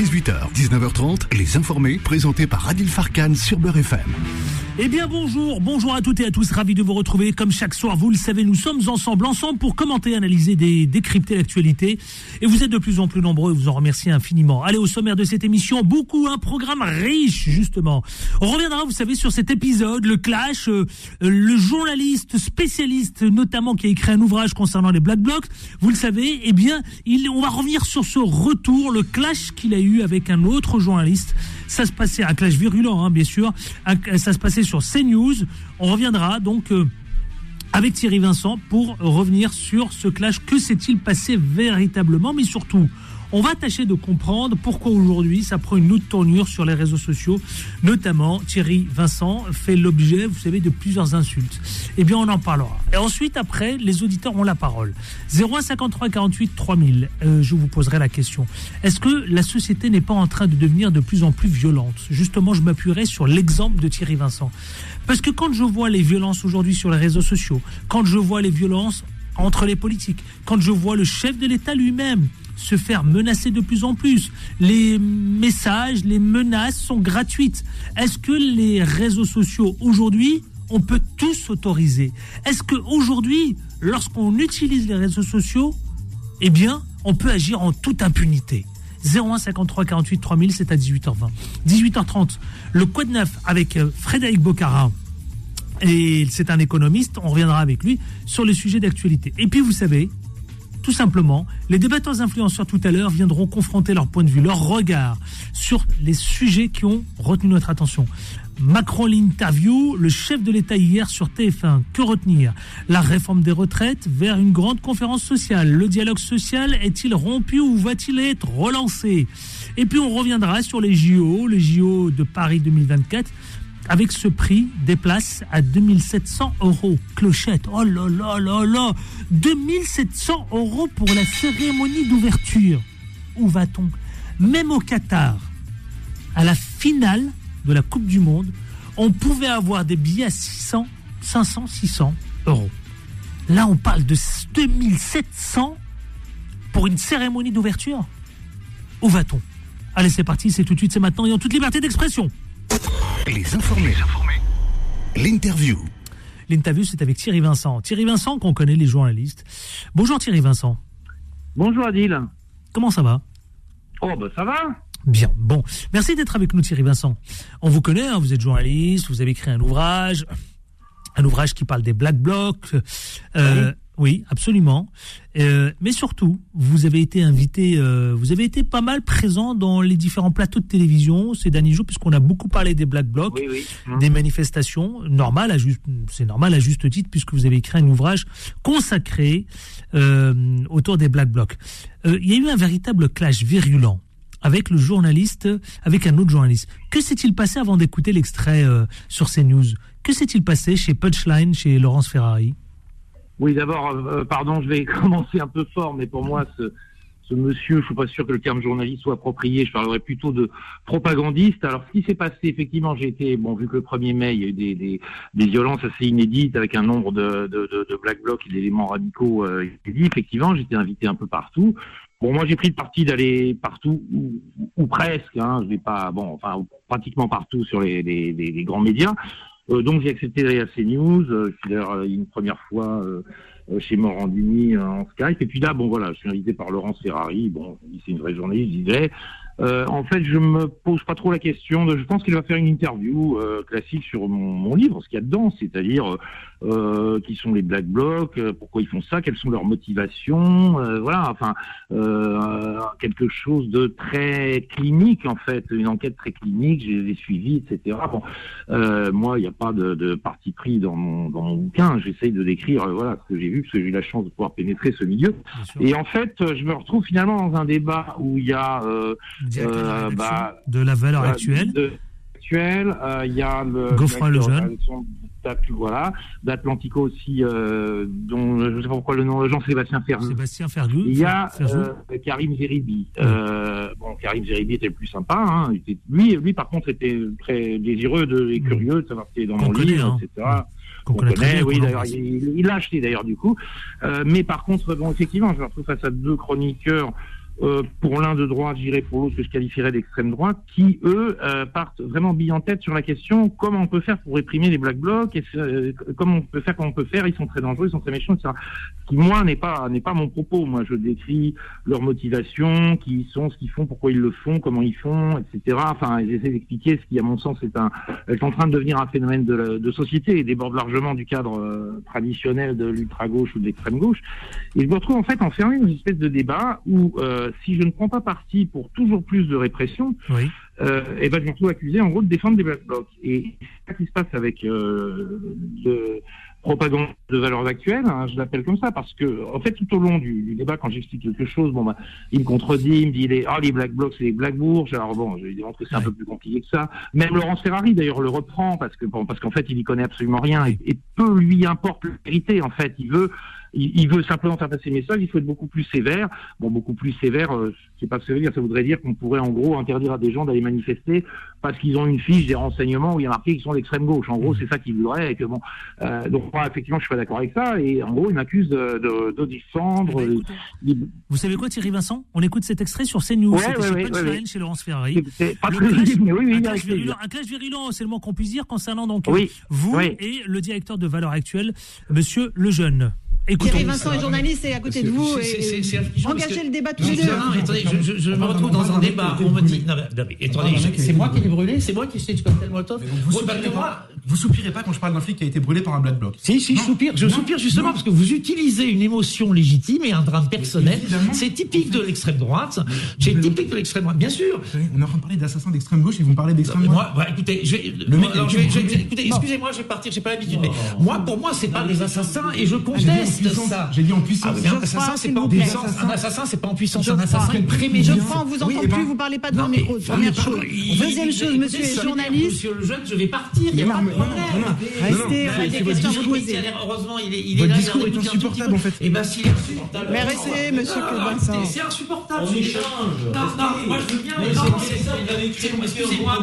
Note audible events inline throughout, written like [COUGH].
18h, 19h30, Les Informés, présentés par Adil Farkan sur Beurre FM. Eh bien bonjour, bonjour à toutes et à tous, ravi de vous retrouver. Comme chaque soir, vous le savez, nous sommes ensemble, ensemble pour commenter, analyser, décrypter l'actualité. Et vous êtes de plus en plus nombreux, vous en remercie infiniment. Allez, au sommaire de cette émission, beaucoup, un programme riche, justement. On reviendra, vous savez, sur cet épisode, le clash, euh, le journaliste spécialiste, notamment, qui a écrit un ouvrage concernant les Black Blocs. Vous le savez, eh bien, on va revenir sur ce retour, le clash qu'il a eu avec un autre journaliste. Ça se passait, un clash virulent, hein, bien sûr. ça se passait sur CNews. On reviendra donc euh, avec Thierry Vincent pour revenir sur ce clash. Que s'est-il passé véritablement? Mais surtout, on va tâcher de comprendre pourquoi aujourd'hui ça prend une autre tournure sur les réseaux sociaux. Notamment, Thierry Vincent fait l'objet, vous savez, de plusieurs insultes. Eh bien, on en parlera. Et ensuite, après, les auditeurs ont la parole. 0153 48 3000, je vous poserai la question. Est-ce que la société n'est pas en train de devenir de plus en plus violente? Justement, je m'appuierai sur l'exemple de Thierry Vincent. Parce que quand je vois les violences aujourd'hui sur les réseaux sociaux, quand je vois les violences entre les politiques, quand je vois le chef de l'État lui-même se faire menacer de plus en plus. Les messages, les menaces sont gratuites. Est-ce que les réseaux sociaux aujourd'hui, on peut tous autoriser Est-ce qu'aujourd'hui, lorsqu'on utilise les réseaux sociaux, eh bien, on peut agir en toute impunité? 01 53 48 3000, c'est à 18h20. 18h30, le Quad Neuf avec euh, Frédéric Bocara. Et c'est un économiste, on reviendra avec lui sur les sujets d'actualité. Et puis vous savez, tout simplement, les débatteurs influenceurs tout à l'heure viendront confronter leur point de vue, leur regard sur les sujets qui ont retenu notre attention. Macron l'interview, le chef de l'État hier sur TF1. Que retenir? La réforme des retraites vers une grande conférence sociale. Le dialogue social est-il rompu ou va-t-il être relancé? Et puis on reviendra sur les JO, les JO de Paris 2024 avec ce prix des places à 2700 euros. Clochette, oh là là là là 2700 euros pour la cérémonie d'ouverture. Où va-t-on? Même au Qatar, à la finale de la Coupe du Monde, on pouvait avoir des billets à 600, 500, 600 euros. Là, on parle de 2700 pour une cérémonie d'ouverture. Où va-t-on? Allez, c'est parti, c'est tout de suite, c'est maintenant et en toute liberté d'expression. Les informés. L'interview. L'interview, c'est avec Thierry Vincent. Thierry Vincent, qu'on connaît les journalistes. Bonjour Thierry Vincent. Bonjour Adil. Comment ça va? Oh, ben ça va. Bien, bon. Merci d'être avec nous Thierry Vincent. On vous connaît, hein, vous êtes journaliste, vous avez écrit un ouvrage, un ouvrage qui parle des Black Blocs. Euh, oui, absolument. Euh, mais surtout, vous avez été invité, euh, vous avez été pas mal présent dans les différents plateaux de télévision ces derniers jours, puisqu'on a beaucoup parlé des Black Blocs, des manifestations. Normal, c'est normal à juste titre, puisque vous avez écrit un ouvrage consacré euh, autour des Black Blocs. il y a eu un véritable clash virulent avec le journaliste, avec un autre journaliste. Que s'est-il passé avant d'écouter l'extrait sur CNews? Que s'est-il passé chez Punchline, chez Laurence Ferrari? Oui, d'abord, euh, pardon, je vais [LAUGHS] commencer un peu fort, mais pour moi, ce, ce monsieur, je suis pas sûr que le terme journaliste soit approprié. Je parlerai plutôt de propagandiste. Alors, ce qui s'est passé, effectivement, j'ai été, bon, vu que le 1er mai, il y a eu des, des, des violences assez inédites avec un nombre de, de, de, de black blocs et d'éléments radicaux euh, inédits. Effectivement, j'étais invité un peu partout. Bon, moi, j'ai pris le parti d'aller partout, ou, ou presque. Hein, je vais pas, bon, enfin, pratiquement partout sur les, les, les grands médias. Euh, donc j'ai accepté d'aller à CNews. Euh, je suis d'ailleurs euh, une première fois chez Morandini en Skype. Et puis là, bon voilà, je suis invité par Laurence Ferrari. Bon, c'est une vraie journée, je disais. Euh, en fait, je me pose pas trop la question. De, je pense qu'il va faire une interview euh, classique sur mon, mon, livre, ce qu'il y a dedans, c'est-à-dire euh, qui sont les black blocs, euh, pourquoi ils font ça, quelles sont leurs motivations, euh, voilà. Enfin, quelque chose de très clinique en fait, une enquête très clinique. J'ai les suivis, etc. Bon, moi, il n'y a pas de, de, parti pris dans mon, dans mon bouquin. J'essaye de décrire, voilà, ce que j'ai vu, parce que j'ai eu la chance de pouvoir pénétrer ce milieu. Et en fait, je me retrouve finalement dans un débat où il y a euh, bah, de la valeur actuelle. Actuelle, euh, il y a le Geoffroy Lejeune. Voilà, d'Atlantico aussi, euh, dont je ne sais pas pourquoi le nom, Jean-Sébastien Fergu. Sébastien Fergu. Il y a euh, Karim Zeribi. Bon, Karim Zeribi était le plus sympa. Hein. lui, lui, par contre, était très désireux de, et curieux de savoir ce qui est dans mon livre, hein. etc. Qu'on connaît, connaît oui, d'ailleurs, il l'a acheté d'ailleurs du coup. Mais par contre, bon, effectivement, je me retrouve face à deux chroniqueurs euh, pour l'un de droite, j'irai pour l'autre que je qualifierais d'extrême droite, qui eux euh, partent vraiment bille en tête sur la question comment on peut faire pour réprimer les black blocs, et euh, comment on peut faire, comment on peut faire, ils sont très dangereux, ils sont très méchants, etc. Qui moi n'est pas n'est pas mon propos. Moi, je décris leur motivation, qui ils sont, ce qu'ils font, pourquoi ils le font, comment ils font, etc. Enfin, j'essaie d'expliquer ce qui, à mon sens, est un est en train de devenir un phénomène de, de société et déborde largement du cadre traditionnel de l'ultra gauche ou de l'extrême gauche. Et je me retrouve en fait enfermé dans une espèce de débat où si je ne prends pas parti pour toujours plus de répression, oui. euh, et eh ben, je me retrouve accusé en gros de défendre des black blocs. Et c'est ce qui se passe avec euh, le propagande de valeurs actuelles, hein, je l'appelle comme ça, parce que en fait tout au long du, du débat, quand j'explique quelque chose, bon bah, il me contredit, il me dit les, oh, les black blocs c'est les black bourges. Alors bon, je lui démontre que c'est un peu plus compliqué que ça. Même Laurence Ferrari d'ailleurs le reprend parce que bon, parce qu'en fait il y connaît absolument rien et, et peu lui importe la vérité. En fait, il veut il, veut simplement faire passer le message, il faut être beaucoup plus sévère. Bon, beaucoup plus sévère, euh, je sais pas ce que ça veut dire, ça voudrait dire qu'on pourrait en gros interdire à des gens d'aller manifester parce qu'ils ont une fiche des renseignements où il y a marqué qu'ils sont d'extrême gauche. En gros, c'est ça qu'il voudrait et que bon, euh, donc moi, effectivement, je suis pas d'accord avec ça et en gros, il m'accuse de, de, de descendre. Ben, vous savez quoi, Thierry Vincent? On écoute cet extrait sur CNews, ouais, ouais, chez ouais, chez Laurence Ferrari. C'est pas très visible, mais oui, oui, un clash, virulent, un clash virulent, c'est le mot qu'on puisse dire concernant donc vous et le directeur de Valeurs Actuelles, Monsieur Lejeune. Thierry Vincent est journaliste et à côté de vous. Engagez le débat tous les deux. Non, attendez, je, me retrouve dans un débat. On me dit. Non, attendez, c'est moi qui l'ai brûlé C'est moi qui suis du cocktail Molotov Vous soupirez pas quand je parle d'un flic qui a été brûlé par un black bloc. Si, si, je soupire. Je soupire justement parce que vous utilisez une émotion légitime et un drame personnel. C'est typique de l'extrême droite. C'est typique de l'extrême droite, bien sûr. On est en train de parler d'assassins d'extrême gauche et vous me parlez d'extrême droite. Moi, écoutez, écoutez, excusez-moi, je vais partir, j'ai pas l'habitude. Mais moi, pour moi, c'est pas des assassins et je conteste. J'ai dit en puissance. Ah, un assassin, c'est pas en puissance. Un assassin, c'est pas en puissance. Un assassin, je crois, on vous entend plus, vous parlez pas devant le micro. Première chose. Deuxième chose, monsieur journaliste. Le jeune, je vais partir. Il n'y a pas a vous. Heureusement, il est là. Votre discours est insupportable, en fait. Eh ben, s'il est insupportable. Mais restez, monsieur Vincent. C'est insupportable. On échange. Non, non, moi je veux bien. Excusez-moi,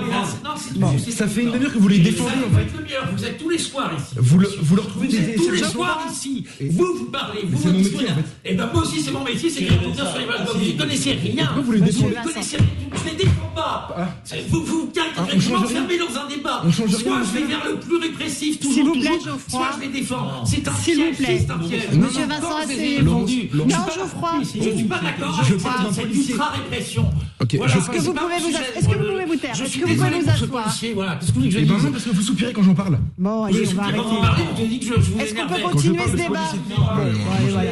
Bon, ça fait une demi-heure que vous les défendez. Vous êtes tous les soirs ici. Vous le retrouvez tous les soirs ici. Vous, vous parlez. Vous, en fait. Et ben moi aussi, c'est mon métier, c'est écrire sur les Vous ne connaissez rien. Vous les Vous ne connaissez rien. Je ne les défends pas. Ah. Vous vous vous m'enfermez dans un débat. Soit je vais vers le plus répressif, toujours, toujours. Soit je vais défendre. C'est un piège. C'est un piège. Monsieur Vincent, assez. Non, Geoffroy. Je ne suis pas d'accord. Je parle d'un policier. répression. Est-ce que vous pouvez vous Est-ce que vous pouvez vous taire Est-ce que vous pouvez vous asseoir Voilà. Qu'est-ce que vous voulez que je dise Eh ben non, parce que vous soupirez quand j'en parle. Bon, allez, on va arrêter. Est-ce qu'on peut continuer ce débat Voilà.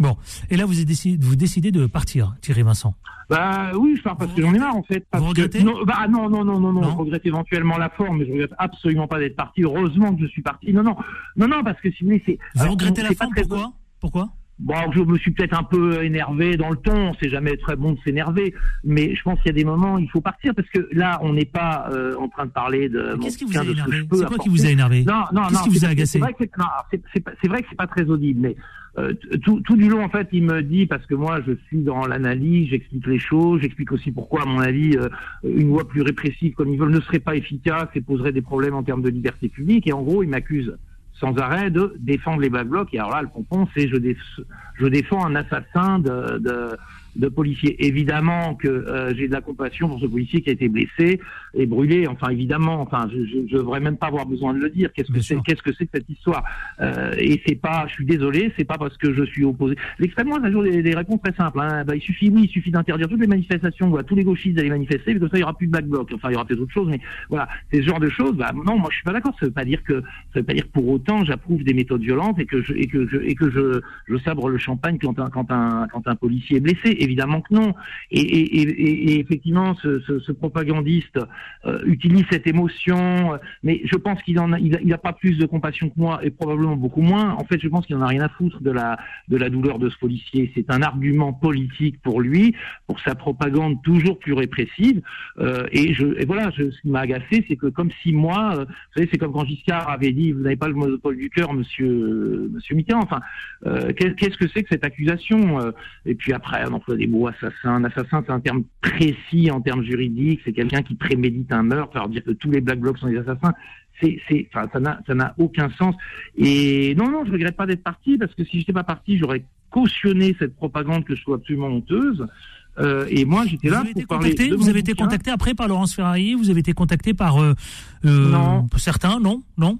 Bon, et là, vous, décidé, vous décidez de partir, Thierry Vincent Bah oui, je pars parce que j'en ai marre, en fait. vous regrettez non, bah, non, non, non, non, non, je regrette éventuellement la forme, mais je regrette absolument pas d'être parti. Heureusement que je suis parti. Non, non, non, non, parce que si vous voulez, c'est... Vous regrettez la forme, pourquoi? Pourquoi? Bon, je me suis peut-être un peu énervé dans le ton, c'est jamais très bon de s'énerver, mais je pense qu'il y a des moments, il faut partir parce que là, on n'est pas euh, en train de parler de. Qu'est-ce qui vous a énervé C'est quoi qui vous a énervé Non, non, Qu'est-ce qui vous a agacé C'est vrai que c'est pas très audible, mais euh, tout, tout, du long, en fait, il me dit, parce que moi, je suis dans l'analyse, j'explique les choses, j'explique aussi pourquoi, à mon avis, euh, une loi plus répressive comme ils veulent ne serait pas efficace et poserait des problèmes en termes de liberté publique. Et en gros, il m'accuse sans arrêt de défendre les Black Blocs. Et alors là, le pompon, c'est je, je défends un assassin de, de, de policiers. Évidemment que euh, j'ai de la compassion pour ce policier qui a été blessé et brûlé. Enfin, évidemment, enfin, je ne devrais même pas avoir besoin de le dire. Qu'est-ce que c'est Qu'est-ce que c'est que cette histoire euh, Et c'est pas, je suis désolé, c'est pas parce que je suis opposé. L'extrême droite a toujours des, des, réponses très simples. Hein. Bah, il suffit, oui, il suffit d'interdire toutes les manifestations, voilà, tous les gauchistes d'aller manifester, mais comme ça, il y aura plus de black bloc. Enfin, il y aura peut-être autre chose, mais voilà, c'est ce genre de choses. Bah, non, moi, je suis pas d'accord. Ça veut pas dire que, ça veut pas dire que pour autant, j'approuve des méthodes violentes et que je, et que je, et que je, je sabre le champagne quand un, quand un, quand un policier est blessé. Évidemment que non. Et, effectivement, ce, propagandiste euh, utilise cette émotion, euh, mais je pense qu'il en a, il a, il a, pas plus de compassion que moi et probablement beaucoup moins. En fait, je pense qu'il en a rien à foutre de la de la douleur de ce policier. C'est un argument politique pour lui, pour sa propagande toujours plus répressive. Euh, et voilà, ce qui m'a agacé, c'est que comme si moi, vous savez, c'est comme quand Giscard avait dit, vous n'avez pas le monopole du cœur, Monsieur Monsieur Mitterrand. Enfin, qu'est-ce que c'est que cette accusation Et puis après, emploie des mots assassins. Un assassin, c'est un terme précis en termes juridiques. C'est quelqu'un qui prémédite un meurtre. Alors dire que tous les black blocs sont des assassins, c'est, c'est, enfin, ça n'a, ça n'a aucun sens. Et non, non, je regrette pas d'être parti parce que si j'étais pas parti, j'aurais cautionné cette propagande que je trouve absolument honteuse. Euh, et moi, j'étais là pour parler. De vous avez été contacté après par Laurence Ferrari? Vous avez été contacté par euh, euh, certains? Non, non?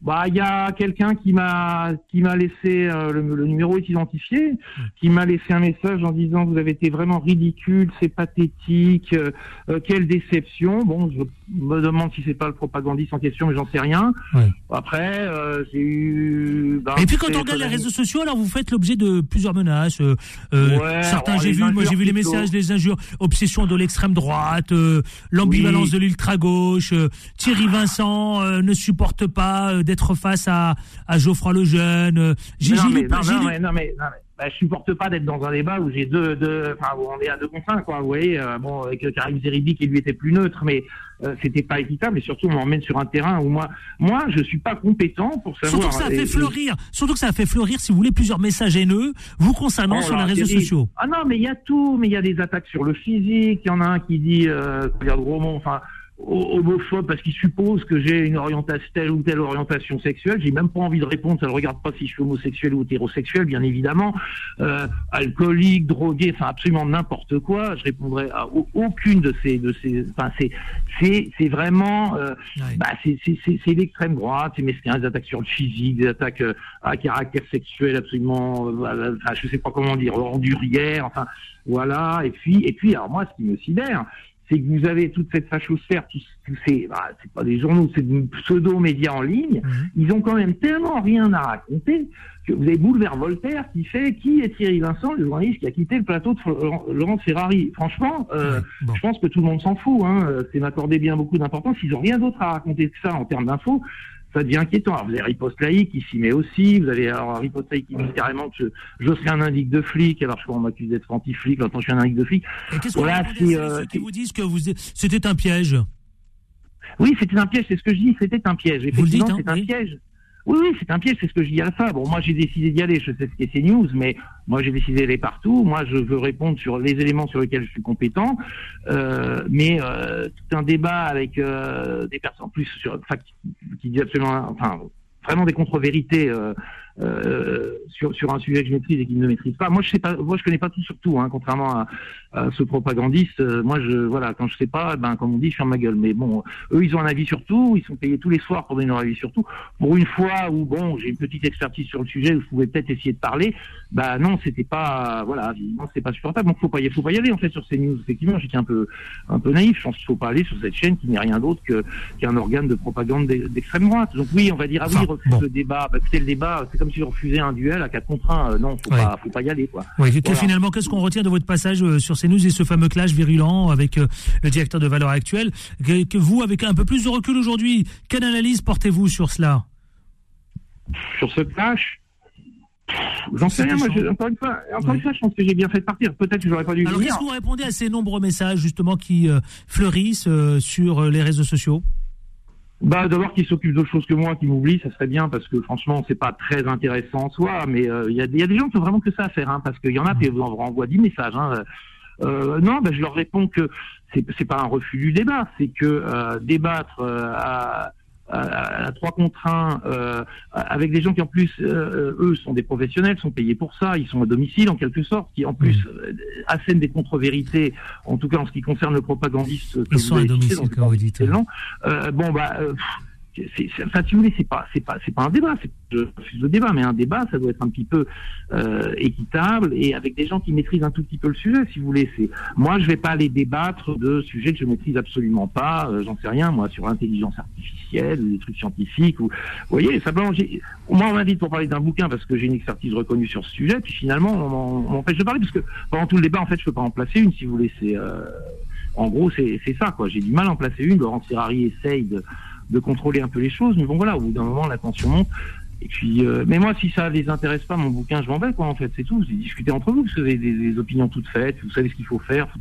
Bah, il y a quelqu'un qui m'a qui m'a laissé euh, le, numéro est identifié, qui m'a laissé un message en disant vous avez été vraiment ridicule, c'est pathétique, euh, euh, quelle déception. Bon, je me demande si c'est pas le propagandiste en question, mais j'en sais rien. Après, j'ai eu. Ben, Et puis quand on regarde les réseaux sociaux, alors vous faites l'objet de plusieurs menaces. certains, j'ai vu, moi j'ai vu les messages, les injures, obsession de l'extrême droite, l'ambivalence de l'ultra gauche. Thierry Vincent ne supporte pas d'être face à, à Geoffroy Lejeune. Euh, j'ai non, mais, non, non, mais, non, mais, bah, je supporte pas d'être dans un débat où j'ai deux, deux, enfin, on est à deux contre un, quoi. Vous voyez, euh, bon, avec Karim Zeribi qui lui était plus neutre, mais euh, c'était pas équitable. Et surtout, on m'emmène sur un terrain où moi, moi, je suis pas compétent pour savoir. Surtout que ça a fait fleurir, surtout que ça a fait fleurir, si vous voulez, plusieurs messages haineux vous concernant oh sur les réseaux sociaux. Ah non, mais il y a tout, mais il y a des attaques sur le physique. Il y en a un qui dit, euh, regarde Roman, enfin homophobe parce qu'il suppose que j'ai une orientation telle ou telle orientation sexuelle. J'ai même pas envie de répondre. Ça ne regarde pas si je suis homosexuel ou hétérosexuel, bien évidemment. Euh, alcoolique, drogué, enfin absolument n'importe quoi. Je répondrai à aucune de ces de ces. Enfin c'est c'est c'est vraiment euh, bah, c'est c'est c'est l'extrême droite. C'est mesquin, des attaques sur le physique, des attaques euh, à caractère sexuel absolument. Euh, enfin je sais pas comment dire, endurière. Enfin voilà. Et puis et puis alors moi ce qui me sidère c'est que vous avez toute cette fachosphère, tous, tous ces, bah, c'est pas des journaux, c'est des pseudo-médias en ligne, mhm. ils ont quand même tellement rien à raconter que vous avez Boulevard Voltaire qui fait qui est Thierry Vincent, le journaliste qui a quitté le plateau de Laurent Ferrari. Franchement, euh, je pense que tout le monde s'en fout. Hein, c'est m'accorder bien beaucoup d'importance. Ils ont rien d'autre à raconter que ça en termes d'infos ça devient inquiétant. Alors, vous avez Riposte Laïque qui s'y met aussi. Vous avez alors Riposte Laïque qui dit carrément que je, serais un indique de flic. Alors, je crois qu'on m'accuse d'être anti-flic. Maintenant, je suis un indique de flic. Et qu'est-ce voilà, c'est euh, ceux qui vous disent que vous c'était un piège? Oui, c'était un piège. C'est ce que je dis. C'était un piège. Effectivement, hein, c'est un piège. Oui, oui, c'est un piège, c'est ce que je dis à ça. Bon, moi j'ai décidé d'y aller, je sais ce qu'est CNews, mais moi j'ai décidé d'aller partout. Moi je veux répondre sur les éléments sur lesquels je suis compétent, euh, mais euh, tout un débat avec euh, des personnes plus sur, qui, qui disent absolument, enfin vraiment des contre-vérités euh, sur, sur un sujet que je maîtrise et qu'il ne maîtrise pas. Moi, je sais pas, moi, je connais pas tout sur tout, hein, contrairement à, ce propagandiste. Euh, moi, je, voilà, quand je sais pas, ben, comme on dit, je ferme ma gueule. Mais bon, eux, ils ont un avis sur tout. Ils sont payés tous les soirs pour donner leur avis sur tout. Pour une fois où, bon, j'ai une petite expertise sur le sujet où je pouvais peut-être essayer de parler, bah non, c'était pas, voilà, non, c'était pas supportable. Donc, faut pas y, faut pas y aller en fait sur ces news. Effectivement, j'étais un peu, un peu naïf. Je pense qu'il faut pas aller sur cette chaîne qui n'est rien d'autre que qu'un organe de propagande d'extrême droite. Donc oui, on va dire ah oui, refuse le débat. Bah, le débat, c'est comme si je refusais un duel à 4 contre 1. Euh, non, faut pas, faut pas y aller quoi. Finalement, qu'est-ce qu'on retient de votre passage euh, sur CNews et ce fameux clash virulent avec euh, le directeur de Valeurs Actuelles que, vous, avec un peu plus de recul aujourd'hui, quelle analyse portez-vous sur cela? Sur ce clash? J'en sais rien, moi, encore, une fois, encore une fois, je pense que j'ai bien fait de partir. Peut-être que j'aurais pas dû Alors, qu'est-ce que vous répondez à ces nombreux messages, justement, qui fleurissent sur les réseaux sociaux? Bah d'abord qu'il s'occupe d'autre chose que moi, qui m'oublie, ça serait bien parce que franchement c'est pas très intéressant en soi, mais il euh, y, a, y, a, des gens qui ont vraiment que ça à faire, hein, parce qu'il y en a qui vous envoient 10 messages. Hein. Euh, non, bah, je leur réponds que c'est c'est pas un refus du débat, c'est que euh, débattre à à, trois contre un, euh, avec des gens qui en plus, euh, eux, sont des professionnels, sont payés pour ça, ils sont à domicile en quelque sorte, qui en plus mmh. euh, assènent des contre-vérités, en tout cas en ce qui concerne le propagandiste. Que ils sont à domicile, quand vous dites. Euh, bon, bah, c'est, enfin, si vous voulez, c'est pas, c'est pas, c'est pas un débat. C'est, je refuse le débat, mais un débat, ça doit être un petit peu euh, équitable et avec des gens qui maîtrisent un tout petit peu le sujet, si vous voulez. C'est, moi, je vais pas aller débattre de sujets que je maîtrise absolument pas. Euh, j'en sais rien, moi, sur l'intelligence artificielle, ou des trucs scientifiques. Ou, vous voyez, simplement, moi, on m'invite pour parler d'un bouquin parce que j'ai une expertise reconnue sur ce sujet. Puis finalement, on, m'empêche de parler parce que pendant tout le débat, en fait, je peux pas en placer une, si vous voulez. C'est euh, en gros, c'est, c'est ça, quoi. J'ai du mal à en placer une. Laurent Ferrari essaye de de contrôler un peu les choses. Mais bon, voilà, au bout d'un moment, la tension monte. Et puis, euh, mais moi, si ça les intéresse pas, mon bouquin, je m'en vais, quoi, en fait, c'est tout. C'est discuter entre vous, vous avez des, opinions toutes faites, vous savez ce qu'il faut faire, faut,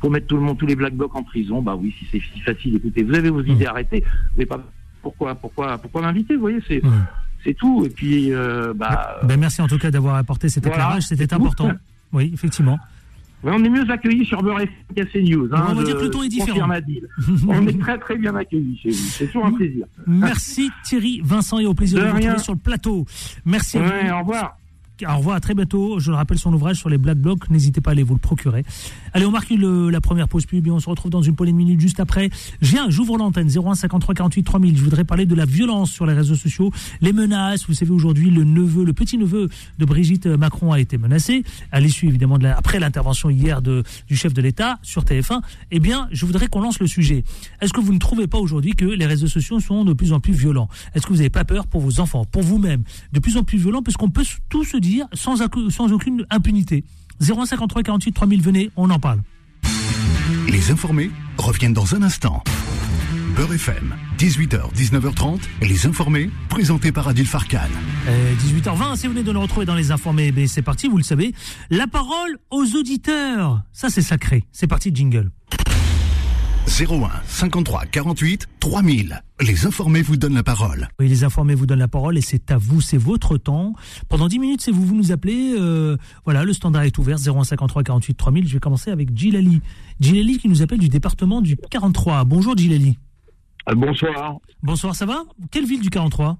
faut mettre tout le monde, tous les black blocs en prison. Bah oui, si c'est si facile, écoutez, vous avez vos mmh. idées arrêtées, vous pas, pourquoi, pourquoi, pourquoi m'inviter, vous voyez, c'est, c'est tout. Et puis, euh, bah. Ben, merci en tout cas d'avoir apporté cet éclairage, c'était important. [LAUGHS] Oui, effectivement on est mieux accueillis sur Beurre qu'à CNews. Hein, on va dire que le ton est différent. on est très très bien accueillis chez vous. C'est toujours un plaisir. Merci Thierry, Vincent et au plaisir de, vous retrouver sur le plateau. Merci. Ouais, au revoir. Au revoir, à très bientôt. Je le rappelle son ouvrage sur les Black Blocs. N'hésitez pas à aller vous le procurer. Allez, on marque la première pause pub et on se retrouve dans une poignée de minutes juste après. Viens, j'ouvre l'antenne 01 53 48 3000. Je voudrais parler de la violence sur les réseaux sociaux, les menaces. Vous savez, aujourd'hui, le neveu, le petit neveu de Brigitte Macron a été menacé à l'issue évidemment de après l'intervention hier de, du chef de l'État sur TF1. Eh bien, je voudrais qu'on lance le sujet. Est-ce que vous ne trouvez pas aujourd'hui que les réseaux sociaux sont de plus en plus violents? Est-ce que vous n'avez pas peur pour vos enfants, pour vous-même, de plus en plus violents, parce qu'on peut tout se dire sans, sans aucune impunité 0153 48 3000, venez, on en parle. Les informés reviennent dans un instant. Beurre FM, 18h, 19h30, les informés, présentés par Adil Farkan. 18h20, euh, si vous venez de nous retrouver dans les informés, ben c'est parti, vous le savez. La parole aux auditeurs. Ça, c'est sacré. C'est parti, jingle. 01 53 48 3000. Les informés vous donnent la parole. Oui, les informés vous donnent la parole et c'est à vous, c'est votre temps. Pendant 10 minutes, c'est vous, vous nous appelez. Euh, voilà, le standard est ouvert 01 53 48 3000. Je vais commencer avec Gilali. Gilali qui nous appelle du département du 43. Bonjour Gilali. Euh, bonsoir. Bonsoir, ça va? Quelle ville du 43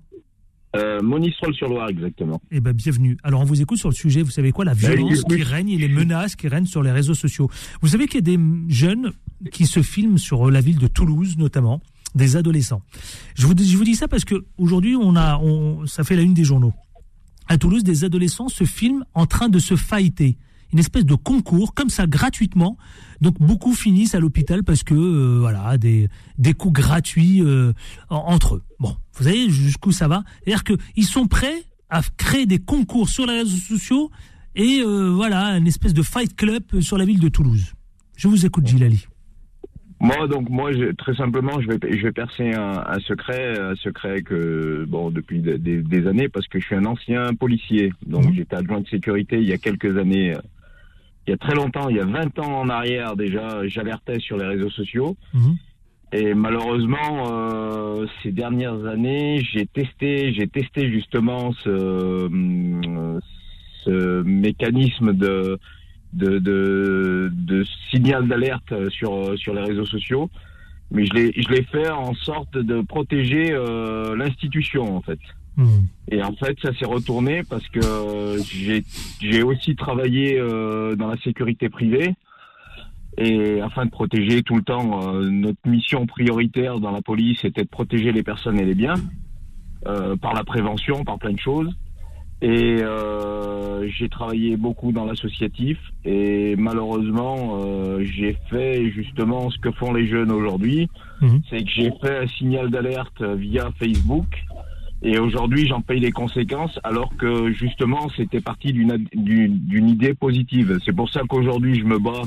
euh, Monistrol-sur-Loire, exactement. Eh bien, bienvenue. Alors, on vous écoute sur le sujet. Vous savez quoi? La ben, violence qui règne et les menaces qui règnent sur les réseaux sociaux. Vous savez qu'il y a des jeunes qui se filment sur la ville de Toulouse, notamment, des adolescents. Je vous, je vous dis ça parce que aujourd'hui, on a, on, ça fait la une des journaux. À Toulouse, des adolescents se filment en train de se fighter une espèce de concours comme ça gratuitement. Donc beaucoup finissent à l'hôpital parce que euh, voilà des des coups gratuits euh, entre eux. Bon, vous savez jusqu'où ça va C'est-à-dire qu'ils sont prêts à créer des concours sur les réseaux sociaux et euh, voilà une espèce de fight club sur la ville de Toulouse. Je vous écoute, Gilali. Moi, donc, moi, très simplement, je vais, je vais percer un, secret, un secret que, bon, depuis des, années, parce que je suis un ancien policier. Donc, mmh. j'étais adjoint de sécurité il y a quelques années il y a très longtemps, il y a 20 ans en arrière déjà, j'alertais sur les réseaux sociaux. Mhm. Et malheureusement, euh, ces dernières années, j'ai testé, j'ai testé justement ce, ce mécanisme de, de, de, de signal d'alerte sur, sur les réseaux sociaux. Mais je l'ai, je l'ai fait en sorte de protéger euh, l'institution, en fait. Hmm. Et en fait, ça s'est retourné parce que j'ai aussi travaillé euh, dans la sécurité privée et afin de protéger tout le temps euh, notre mission prioritaire dans la police, c'était de protéger les personnes et les biens euh, par la prévention, par plein de choses. Et j'ai travaillé beaucoup dans l'associatif et malheureusement j'ai fait justement ce que font les jeunes aujourd'hui, hmm. c'est que j'ai fait un signal d'alerte via Facebook et aujourd'hui, j'en paye les conséquences, alors que justement, c'était parti d'une idée positive. C'est pour ça qu'aujourd'hui, je me bats,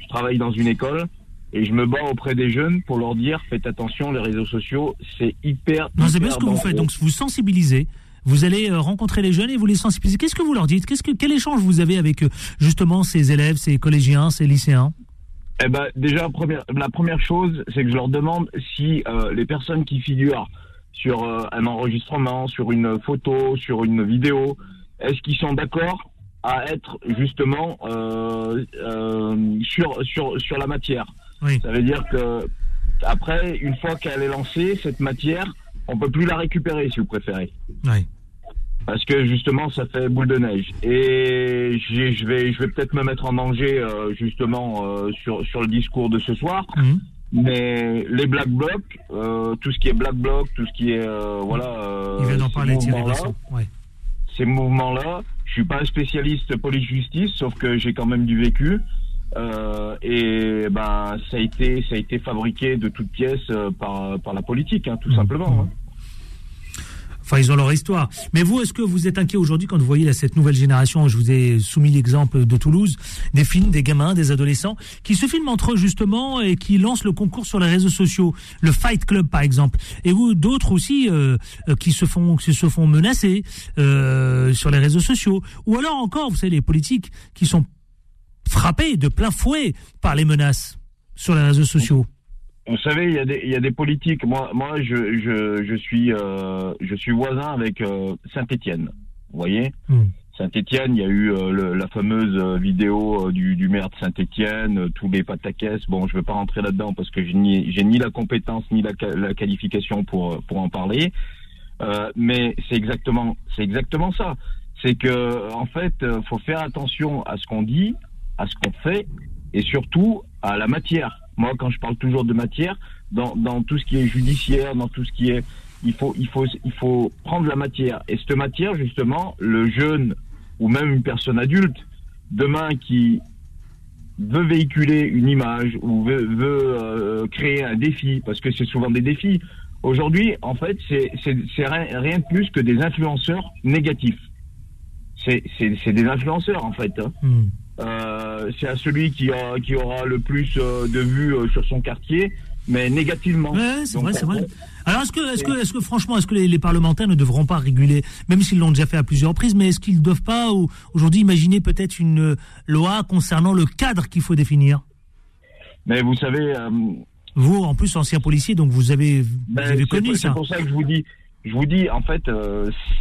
je travaille dans une école, et je me bats auprès des jeunes pour leur dire faites attention, les réseaux sociaux, c'est hyper. Non, c'est bien ce que vous faites. Donc, vous sensibilisez. Vous allez euh, rencontrer les jeunes et vous les sensibilisez. Qu'est-ce que vous leur dites? Qu'est-ce que quel échange vous avez avec euh, justement ces élèves, ces collégiens, ces lycéens? Eh ben, déjà, première, la première chose, c'est que je leur demande si euh, les personnes qui figurent sur euh, un enregistrement, sur une photo, sur une vidéo Est-ce qu'ils sont d'accord à être justement euh, euh, sur, sur, sur la matière? Ça veut dire que après, une fois qu'elle est lancée, cette matière, on peut plus la récupérer si vous préférez. Parce que justement, ça fait boule de neige. Et je vais, je vais peut-être me mettre en danger justement sur, sur le discours de ce soir. Mhm. Mais les black blocs, euh, tout ce qui est black bloc, tout ce qui est euh, voilà. Euh, Il vient d'en parler, Ouais. Ces mouvements-là, je suis pas un spécialiste police-justice, sauf que j'ai quand même du vécu. Euh, et ben ça a été ça a été fabriqué de toutes pièces euh, par par la politique, hein, tout mmh. simplement. Hein. Enfin, ils ont leur histoire. Mais vous, est-ce que vous êtes inquiet aujourd'hui quand vous voyez cette nouvelle génération Je vous ai soumis l'exemple de Toulouse, des films, des gamins, des adolescents qui se filment entre eux justement et qui lancent le concours sur les réseaux sociaux, le Fight Club par exemple, et d'autres aussi euh, euh, qui se font qui se font menacer euh, sur les réseaux sociaux, ou alors encore, vous savez, les politiques qui sont frappés de plein fouet par les menaces sur les réseaux sociaux. Vous savez, il y a des, il y a des politiques. Moi, moi, je, je, je suis, euh, je suis voisin avec euh, Saint-Étienne. Vous voyez, hmm. Saint-Étienne, il y a eu euh, la fameuse euh, vidéo du, du maire de Saint-Étienne, tous les pataquès. Bon, je ne veux pas rentrer là-dedans parce que j'ai ni, j'ai ni la compétence ni la, la qualification pour pour en parler. mais c'est exactement, c'est exactement ça. c'est que en fait, faut faire attention à ce qu'on dit, à ce qu'on fait, et surtout à la matière. Moi, quand je parle toujours de matière, dans, dans tout ce qui est judiciaire, dans tout ce qui est, il faut, il faut, il faut prendre la matière. Et cette matière, justement, le jeune ou même une personne adulte, demain qui veut véhiculer une image ou veut, veut euh, créer un défi, parce que c'est souvent des défis. Aujourd'hui, en fait, c'est rien, rien de plus que des influenceurs négatifs. C'est des influenceurs, en fait. Hein. Hmm. Euh, c'est à celui qui, aura le plus euh, de vues euh, sur son quartier, mais négativement. Ouais, c'est vrai, c'est vrai. Alors est-ce que, est-ce que, est-ce que franchement, est-ce que les, parlementaires ne devront pas réguler, même s'ils l'ont déjà fait à plusieurs reprises, mais est-ce qu'ils ne doivent pas aujourd'hui imaginer peut-être une loi concernant le cadre qu'il faut définir? Mais vous savez. vous, en plus, ancien policier, donc vous avez, vous ben, avez connu ça. C'est pour ça que je vous dis, je vous dis, en fait,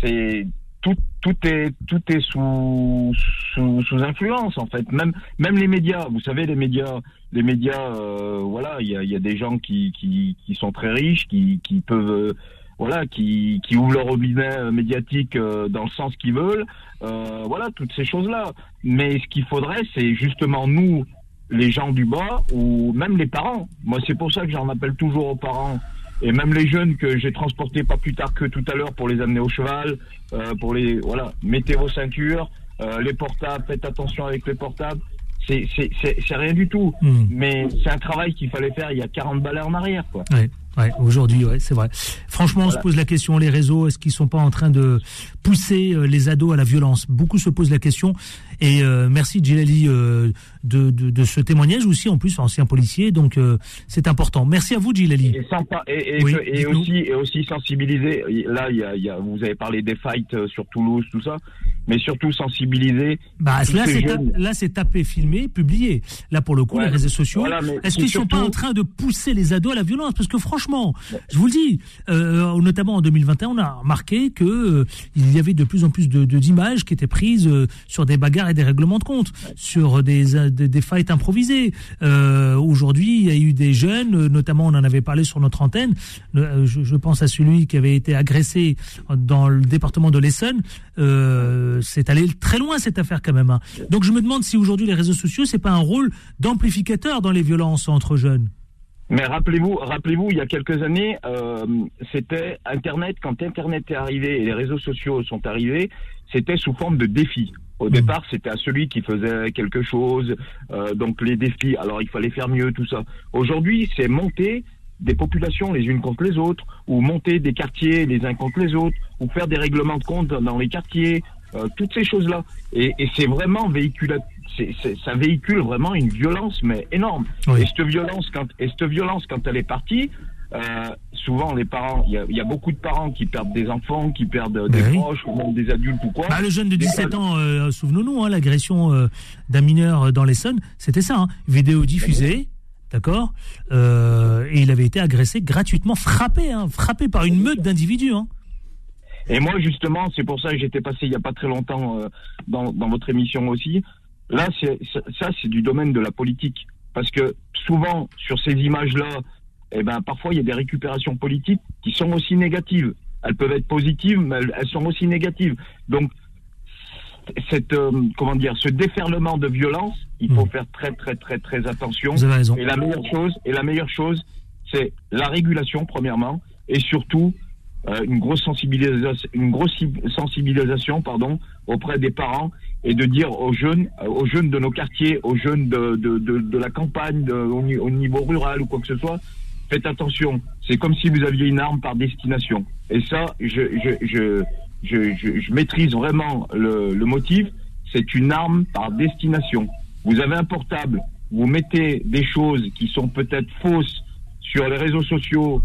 c'est tout, est tout est sous, sous, influence en fait. Même les médias, vous savez les médias, les médias, euh, voilà, il y a, des gens qui, sont très riches, qui, peuvent euh, voilà, qui, qui ouvrent leur robinet médiatique euh, dans le sens qu'ils veulent, voilà, toutes ces choses-là. Mais ce qu'il faudrait, c'est justement nous, les gens du bas, ou même les parents. Moi, c'est pour ça que j'en appelle toujours aux parents et même les jeunes que j'ai transportés pas plus tard que tout à l'heure pour les amener au cheval, euh, pour les voilà, mettez vos ceintures, euh, les portables, faites attention avec les portables. C'est rien du tout, hmm. mais c'est un travail qu'il fallait faire il y a 40 balais en arrière quoi. Ouais, aujourd'hui, ouais, c'est vrai. Franchement, on se pose la question, les réseaux, est-ce qu'ils sont pas en train de pousser euh, les ados à la violence? Beaucoup se posent la question. Et euh, merci Djilali euh, de, de, de, ce témoignage aussi, en plus, ancien policier, donc euh, c'est important. Merci à vous Djilali. Et, et, et, et aussi, et aussi sensibiliser, là, y a, y a, vous avez parlé des fights sur Toulouse, tout ça, mais surtout sensibiliser. Bah, là, c'est tapé, filmé, publié. Là, pour le coup, les réseaux sociaux, est-ce qu'ils sont pas en train de pousser les ados à la violence? Parce que franchement, je vous le dis, notamment en 2021, on a remarqué euh, il y avait de plus en plus de d'images qui étaient prises sur des bagarres et des règlements de compte, sur des des, des fights improvisés. Aujourd'hui, il y a eu des jeunes, notamment on en avait parlé sur notre antenne. Je, je, pense à celui qui avait été agressé dans le département de l'Essonne. c'est allé très loin cette affaire quand même. Hein. Donc je me demande si aujourd'hui les réseaux sociaux c'est pas un rôle d'amplificateur dans les violences entre jeunes. Mais rappelez-vous, rappelez-vous, il y a quelques années, euh, c'était Internet. Quand Internet est arrivé et les réseaux sociaux sont arrivés, c'était sous forme de défis. Au mmh. départ, c'était à celui qui faisait quelque chose, euh, donc les défis. Alors il fallait faire mieux, tout ça. Aujourd'hui, c'est monter des populations les unes contre les autres, ou monter des quartiers les uns contre les autres, ou faire des règlements de compte dans les quartiers, euh, toutes ces choses-là. Et, et c'est vraiment ça véhicule vraiment une violence mais énorme. Et cette violence quand et cette violence quand elle est partie, euh, souvent les parents, il y, a, beaucoup de parents qui perdent des enfants, qui perdent des proches ou même des adultes ou quoi. Bah, le jeune de 17 ans, euh, souvenons-nous, hein, l'agression euh, d'un mineur dans l'Essonne, c'était ça, hein, vidéo diffusée. D'accord Et il avait été agressé gratuitement, frappé, hein, frappé par une meute d'individus. Et moi, justement, c'est pour ça que j'étais passé il n'y a pas très longtemps dans, dans, votre émission aussi. Là, ça, c'est du domaine de la politique. Parce que souvent, sur ces images-là, eh ben, parfois, il y a des récupérations politiques qui sont aussi négatives. Elles peuvent être positives, mais elles sont aussi négatives. Donc, cette, euh, comment dire, ce déferlement de violence, il faut hmm. faire très, très, très, très attention. Vous avez raison. Et la meilleure chose, et la meilleure chose, c'est la régulation, premièrement, et surtout, euh, une grosse sensibilisation, une grosse sensibilisation, pardon, auprès des parents et de dire aux jeunes, aux jeunes de nos quartiers, aux jeunes de, de, de, la campagne, au, niveau rural ou quoi que ce soit, faites attention. C'est comme si vous aviez une arme par destination. Et ça, je, je, je, je, je, maîtrise vraiment le, le motif. C'est une arme par destination. Vous avez un portable, vous mettez des choses qui sont peut-être fausses sur les réseaux sociaux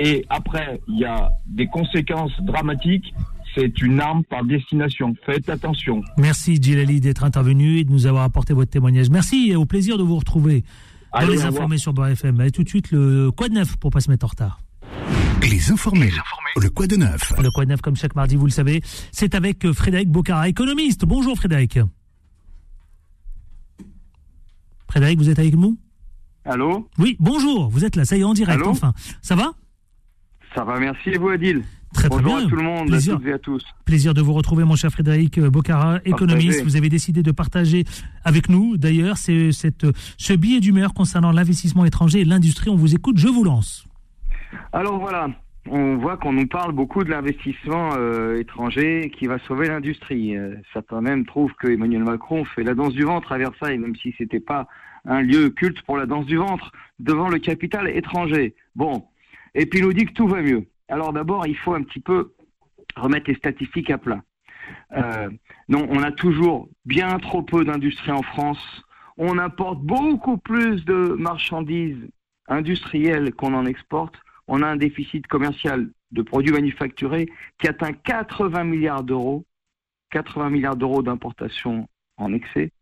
et après, il y a des conséquences dramatiques. C'est une arme par destination. Faites attention. Merci Djilali d'être intervenu et de nous avoir apporté votre témoignage. Merci et au plaisir de vous retrouver. Allez, les informer sur BFM. Allez tout de suite le quoi de neuf pour pas se mettre en retard. Les informés. Le quoi de neuf. Le quoi de neuf, comme chaque mardi, vous le savez, c'est avec euh, Frédéric Bocara, économiste. Bonjour Frédéric. Frédéric, vous êtes avec nous? Allô? Oui, bonjour, vous êtes là, ça y est, en direct, enfin. Ça va? Ça va, merci. Et vous, Adil? Très, Bonjour bien. à tout le monde, Plaisir. à toutes et à tous. Plaisir de vous retrouver, mon cher Frédéric Bocara, économiste. Partagez. Vous avez décidé de partager avec nous, d'ailleurs, ce billet d'humeur concernant l'investissement étranger et l'industrie. On vous écoute, je vous lance. Alors voilà, on voit qu'on nous parle beaucoup de l'investissement euh, étranger qui va sauver l'industrie. Euh, certains même trouvent que Emmanuel Macron fait la danse du ventre à Versailles, même si c'était pas un lieu culte pour la danse du ventre, devant le capital étranger. Bon, et puis il nous dit que tout va mieux. Alors d'abord, il faut un petit peu remettre les statistiques à plat. Euh, non, on a toujours bien trop peu d'industrie en France. On importe beaucoup plus de marchandises industrielles qu'on en exporte. On a un déficit commercial de produits manufacturés qui atteint 80 milliards d'euros. 80 milliards d'euros d'importation en excès.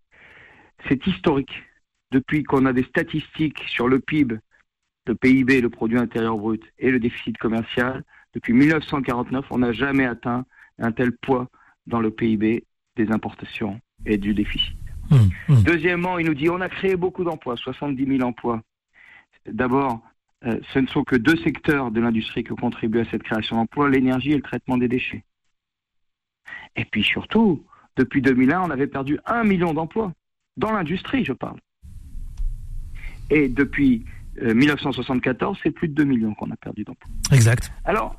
C'est historique. Depuis qu'on a des statistiques sur le PIB, le PIB, le produit intérieur brut, et le déficit commercial, depuis 1949, on n'a jamais atteint un tel poids dans le PIB des importations et du déficit. Hum, hum. Deuxièmement, il nous dit on a créé beaucoup d'emplois, 70 000 emplois. D'abord, euh, ce ne sont que deux secteurs de l'industrie qui contribuent à cette création d'emplois, l'énergie et le traitement des déchets. Et puis surtout, depuis 2001, on avait perdu un million d'emplois, dans l'industrie, je parle. Et depuis euh, 1974, c'est plus de 2 millions qu'on a perdu d'emplois. Exact. Alors,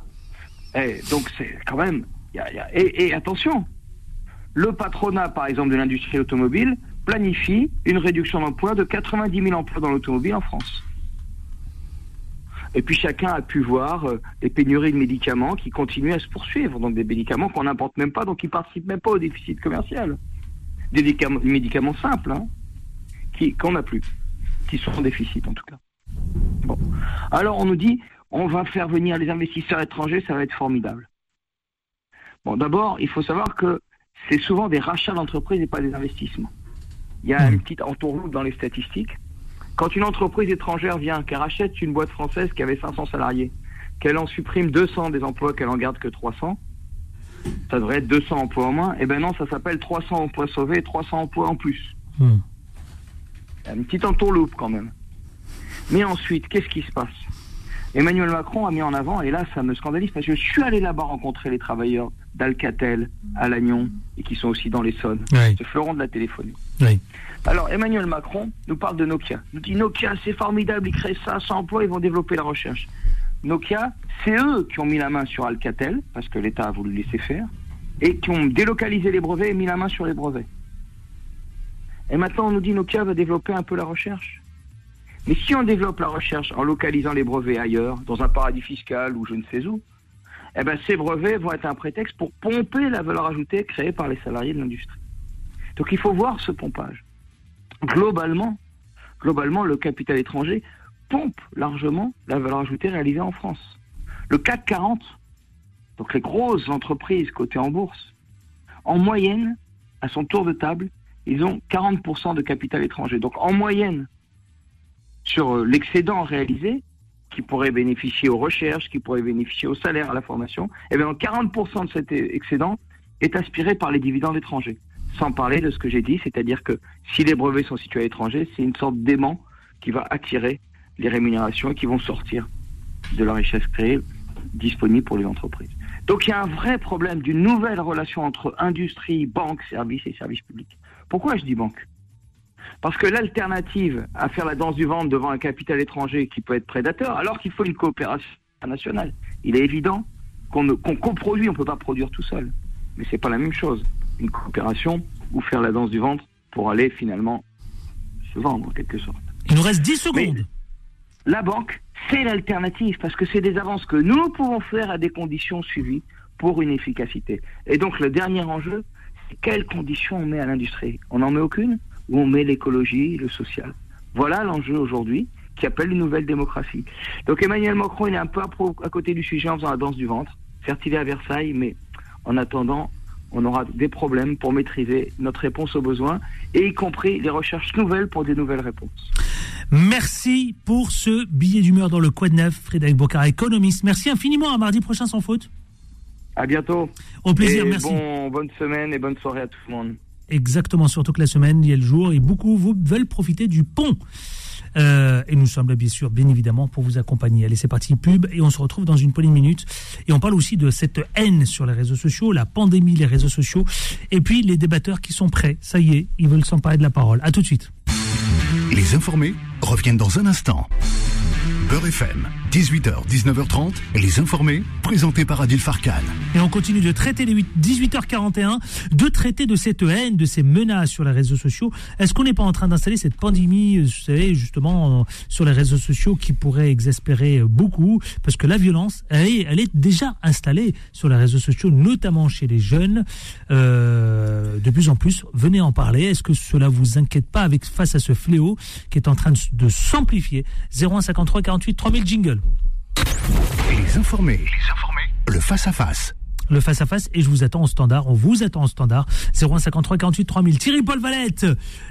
eh, donc c'est quand même. y a- y a- et, et attention, le patronat, par exemple, de l'industrie automobile planifie une réduction d'emplois de 90 000 emplois dans l'automobile en France. Et puis chacun a pu voir euh, les pénuries de médicaments qui continuent à se poursuivre, donc des médicaments qu'on n'importe même pas, donc qui participent même pas au déficit commercial. Des médicaments, médicaments simples, hein, qui qu'on n'a plus, qui sont en déficit en tout cas. Bon. Alors on nous dit, on va faire venir les investisseurs étrangers, ça va être formidable. Bon, d'abord, il faut savoir que c'est souvent des rachats d'entreprises et pas des investissements. Il y a une petite entourloupe dans les statistiques. Quand une entreprise étrangère vient, qu'elle rachète une boîte française qui avait 500 salariés, qu'elle en supprime 200 des emplois, qu'elle en garde que 300, ça devrait être 200 emplois en moins. Eh ben non, ça s'appelle 300 emplois sauvés et 300 emplois en plus. Il y a une petite entourloupe quand même. Mais ensuite, qu'est-ce qui se passe? Emmanuel Macron a mis en avant, et là ça me scandalise, parce que je suis allé là-bas rencontrer les travailleurs d'Alcatel, à Lannion, et qui sont aussi dans l'Essonne. Oui. C'est fleuron de la téléphonie. Oui. Alors Emmanuel Macron nous parle de Nokia. Il nous dit Nokia c'est formidable, ils créent 500 emplois, ils vont développer la recherche. Nokia, c'est eux qui ont mis la main sur Alcatel, parce que l'État a voulu laisser faire, et qui ont délocalisé les brevets et mis la main sur les brevets. Et maintenant on nous dit Nokia va développer un peu la recherche. Mais si on développe la recherche en localisant les brevets ailleurs, dans un paradis fiscal ou je ne sais où, eh ben ces brevets vont être un prétexte pour pomper la valeur ajoutée créée par les salariés de l'industrie. Donc il faut voir ce pompage. Globalement, globalement, le capital étranger pompe largement la valeur ajoutée réalisée en France. Le CAC 40, donc les grosses entreprises cotées en bourse, en moyenne, à son tour de table, ils ont 40% de capital étranger. Donc en moyenne, sur euh, l'excédent réalisé, qui pourrait bénéficier aux recherches, qui pourrait bénéficier au salaire, à la formation, eh bien 40% de cet excédent est aspiré par les dividendes étrangers. Sans parler de ce que j'ai dit, c'est-à-dire que si les brevets sont situés à l'étranger, c'est une sorte d'aimant qui va attirer les rémunérations et qui vont sortir de la richesse créée disponible pour les entreprises. Donc il y a un vrai problème d'une nouvelle relation entre industrie, banque, services et services publics. Pourquoi je dis banque? Parce que l'alternative à faire la danse du ventre devant un capital étranger qui peut être prédateur, alors qu'il faut une coopération internationale, il est évident qu'on qu'on coproduit, on ne peut pas produire tout seul. Mais c'est pas la même chose. Une coopération ou faire la danse du ventre pour aller finalement se vendre en quelque sorte. Il nous reste 10 secondes. La banque, c'est l'alternative parce que c'est des avances que nous pouvons faire à des conditions suivies pour une efficacité. Et donc le dernier enjeu, c'est quelles conditions on met à l'industrie On n'en met aucune ou on met l'écologie, le social Voilà l'enjeu aujourd'hui qui appelle une nouvelle démocratie. Donc Emmanuel Macron, il est un peu à, pro- à côté du sujet en faisant la danse du ventre. Certes, il est à Versailles, mais en attendant, on aura des problèmes pour maîtriser notre réponse aux besoins, et y compris les recherches nouvelles pour des nouvelles réponses. Merci pour ce billet d'humeur dans le Quad Neuf, Frédéric Bocard, économiste. Merci infiniment. À mardi prochain sans faute. À bientôt. Au plaisir, Et merci. Bon, bonne semaine et bonne soirée à tout le monde. Exactement, surtout que la semaine, il y a le jour et beaucoup vous veulent profiter du pont. Euh, et nous sommes là, bien sûr, bien évidemment, pour vous accompagner. Allez, c'est parti, pub, et on se retrouve dans une poignée de minutes. Et on parle aussi de cette haine sur les réseaux sociaux, la pandémie, les réseaux sociaux, et puis les débatteurs qui sont prêts. Ça y est, ils veulent s'emparer de la parole. À tout de suite. Les informés reviennent dans un instant. Beurre FM, 18h, 19h30, les informés, présentés par Adil Farkan. Et on continue de traiter les 18h41, de traiter de cette haine, de ces menaces sur les réseaux sociaux. Est-ce qu'on n'est pas en train d'installer cette pandémie, euh, vous savez, justement, euh, sur les réseaux sociaux qui pourrait exaspérer euh, beaucoup? Parce que la violence, elle est, déjà installée sur les réseaux sociaux, notamment chez les jeunes. De plus en plus, venez en parler. Est-ce que cela vous inquiète pas avec face à ce fléau qui est en train de, de s'amplifier 0153 48 3000 jingle. Les informés, les informés, le face-à-face. Le face-à-face, et je vous attends au standard, on vous attend au standard, 0153 48 3000. Thierry Paul Valette,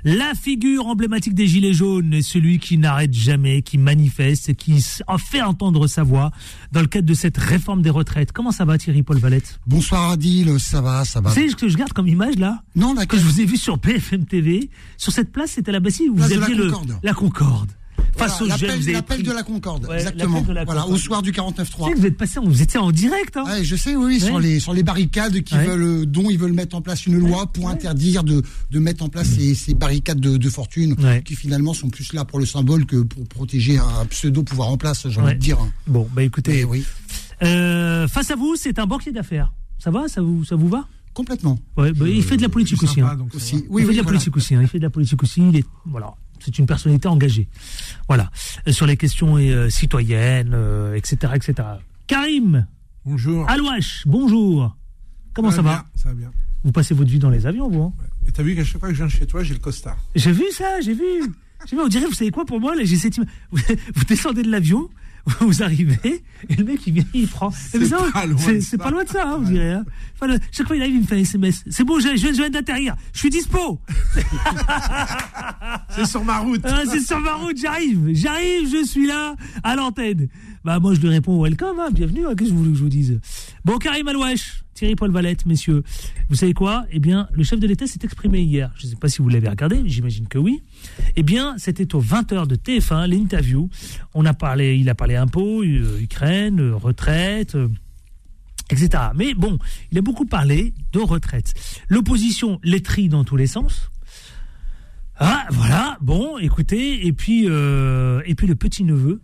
la figure emblématique des Gilets jaunes, celui qui n'arrête jamais, qui manifeste, qui fait entendre sa voix dans le cadre de cette réforme des retraites. Comment ça va Thierry Paul Valette? Bonsoir Adil, ça va, ça va. Vous savez ce que je garde comme image là? Non, Que je vous ai vu sur BFM TV, sur cette place, c'était la Bastille, où vous Place de aviez la le, Concorde. la Concorde. Face Voilà, aux jeunes, l'appel- de la Concorde, Ouais, exactement. la Voilà, Concorde. au soir du 49.3. Tu sais que vous êtes passé, vous étiez en direct. Hein Ouais, je sais, oui, sur les sur les barricades qui Ouais. veulent, euh, dont ils veulent mettre en place une loi pour interdire de, de mettre en place ces, ces barricades de, de fortune Ouais. qui finalement sont plus là pour le symbole que pour protéger un pseudo pouvoir en place, j'ai envie de dire. Bon, bah écoutez, Et oui, euh, face à vous, c'est un banquier d'affaires. Ça va? Ça vous, ça vous va? Complètement. Ouais, bah, il fait de la politique aussi. sympa, hein. oui, il fait oui, de la voilà. politique aussi. hein. Il fait de la politique aussi. Il est, voilà, c'est une personnalité engagée. Voilà, Euh, sur les questions euh, citoyennes, euh, etc., etc. Karim, Bonjour. Alouache, bonjour. Comment ça, va bien, Ça va bien. Vous passez votre vie dans les avions, vous hein Et t'as vu qu'à chaque fois que je viens chez toi, j'ai le costard. J'ai vu ça, j'ai vu. J'ai vu, on dirait, vous savez quoi pour moi là, j'ai cette [LAUGHS] vous descendez de l'avion, [LAUGHS] vous arrivez, et le mec il vient, il prend. C'est pas loin c'est- ça. pas loin de ça, hein, vous direz. Hein. Enfin, le- chaque fois il arrive, il me fait un SMS. C'est bon, je, je viens- je d'atterrir. Je suis dispo. [LAUGHS] C'est sur ma route. Ah, c'est sur ma route, j'arrive. J'arrive, je suis là, à l'antenne. Bah, moi, je lui réponds welcome, hein, bienvenue, qu'est-ce que vous voulez que je vous dise? Bon, Karim Alouache, Thierry Paul Valette, messieurs. Vous savez quoi? Eh bien, le chef de l'État s'est exprimé hier. Je ne sais pas si vous l'avez regardé, j'imagine que oui. Eh bien, c'était aux 20h de TF1, l'interview. On a parlé, il a parlé impôts, euh, Ukraine, euh, retraite. euh, etc. Mais bon, il a beaucoup parlé de retraite. L'opposition les trie dans tous les sens. Ah, voilà, bon, écoutez, et puis, euh, et puis le petit-neveu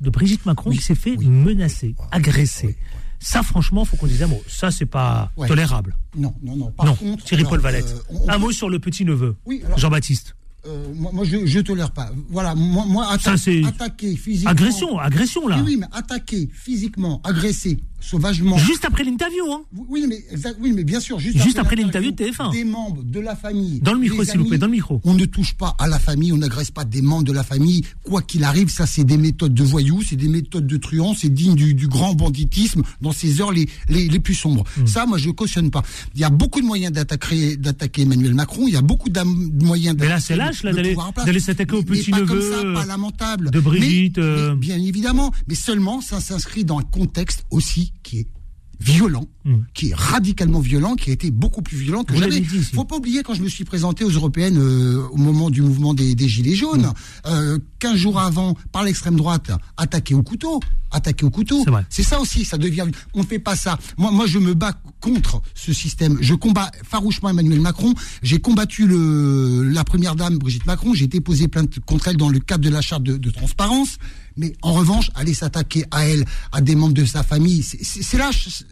de Brigitte Macron qui s'est fait menacer, agresser. Ça, franchement, faut qu'on dise un mot. Ça, c'est pas Ouais. tolérable. Non, non, non. Par non, contre, Thierry alors, Paul Valette. euh, on- on un mot sur le petit-neveu, Oui, Jean-Baptiste. Euh, moi, moi, je, je tolère pas. Voilà, moi, moi atta- Ça, c'est- attaquer physiquement. Agression, agression, là. Oui, oui, mais attaquer physiquement, agresser sauvagement. Juste après l'interview, hein. Oui, mais, exact- oui, mais bien sûr, juste, Juste après l'interview de TF1. Des membres de la famille. Dans le micro, s'il vous plaît, dans le micro. On ne touche pas à la famille, on n'agresse pas des membres de la famille. Quoi qu'il arrive, ça, c'est des méthodes de voyous, c'est des méthodes de truands, c'est digne du, du grand banditisme dans ces heures les, les, les plus sombres. Hmm. Ça, moi, je cautionne pas. Il y a beaucoup de moyens d'attaquer, d'attaquer Emmanuel Macron, il y a beaucoup de moyens Mais là, d'attaquer c'est lâche, là, le d'aller- s'attaquer au mais petit-neveu, pas comme ça, pas lamentable. de Brigitte, Mais- euh, mais bien évidemment, mais seulement ça s'inscrit dans un contexte aussi qui est violent, Mm. qui est radicalement violent, qui a été beaucoup plus violent que jamais. ici. Faut pas oublier quand je me suis présenté aux européennes euh, au moment du mouvement des, des gilets jaunes, Mm. euh, 15 jours avant, par l'extrême droite, attaqué au couteau, attaqué au couteau. C'est ça aussi, ça devient. On ne fait pas ça. Moi, moi, je me bats contre ce système. Je combats farouchement Emmanuel Macron. J'ai combattu le, la première dame Brigitte Macron. J'ai déposé plainte contre elle dans le cadre de la charte de, de transparence. Mais en revanche, aller s'attaquer à elle, à des membres de sa famille, c'est- là,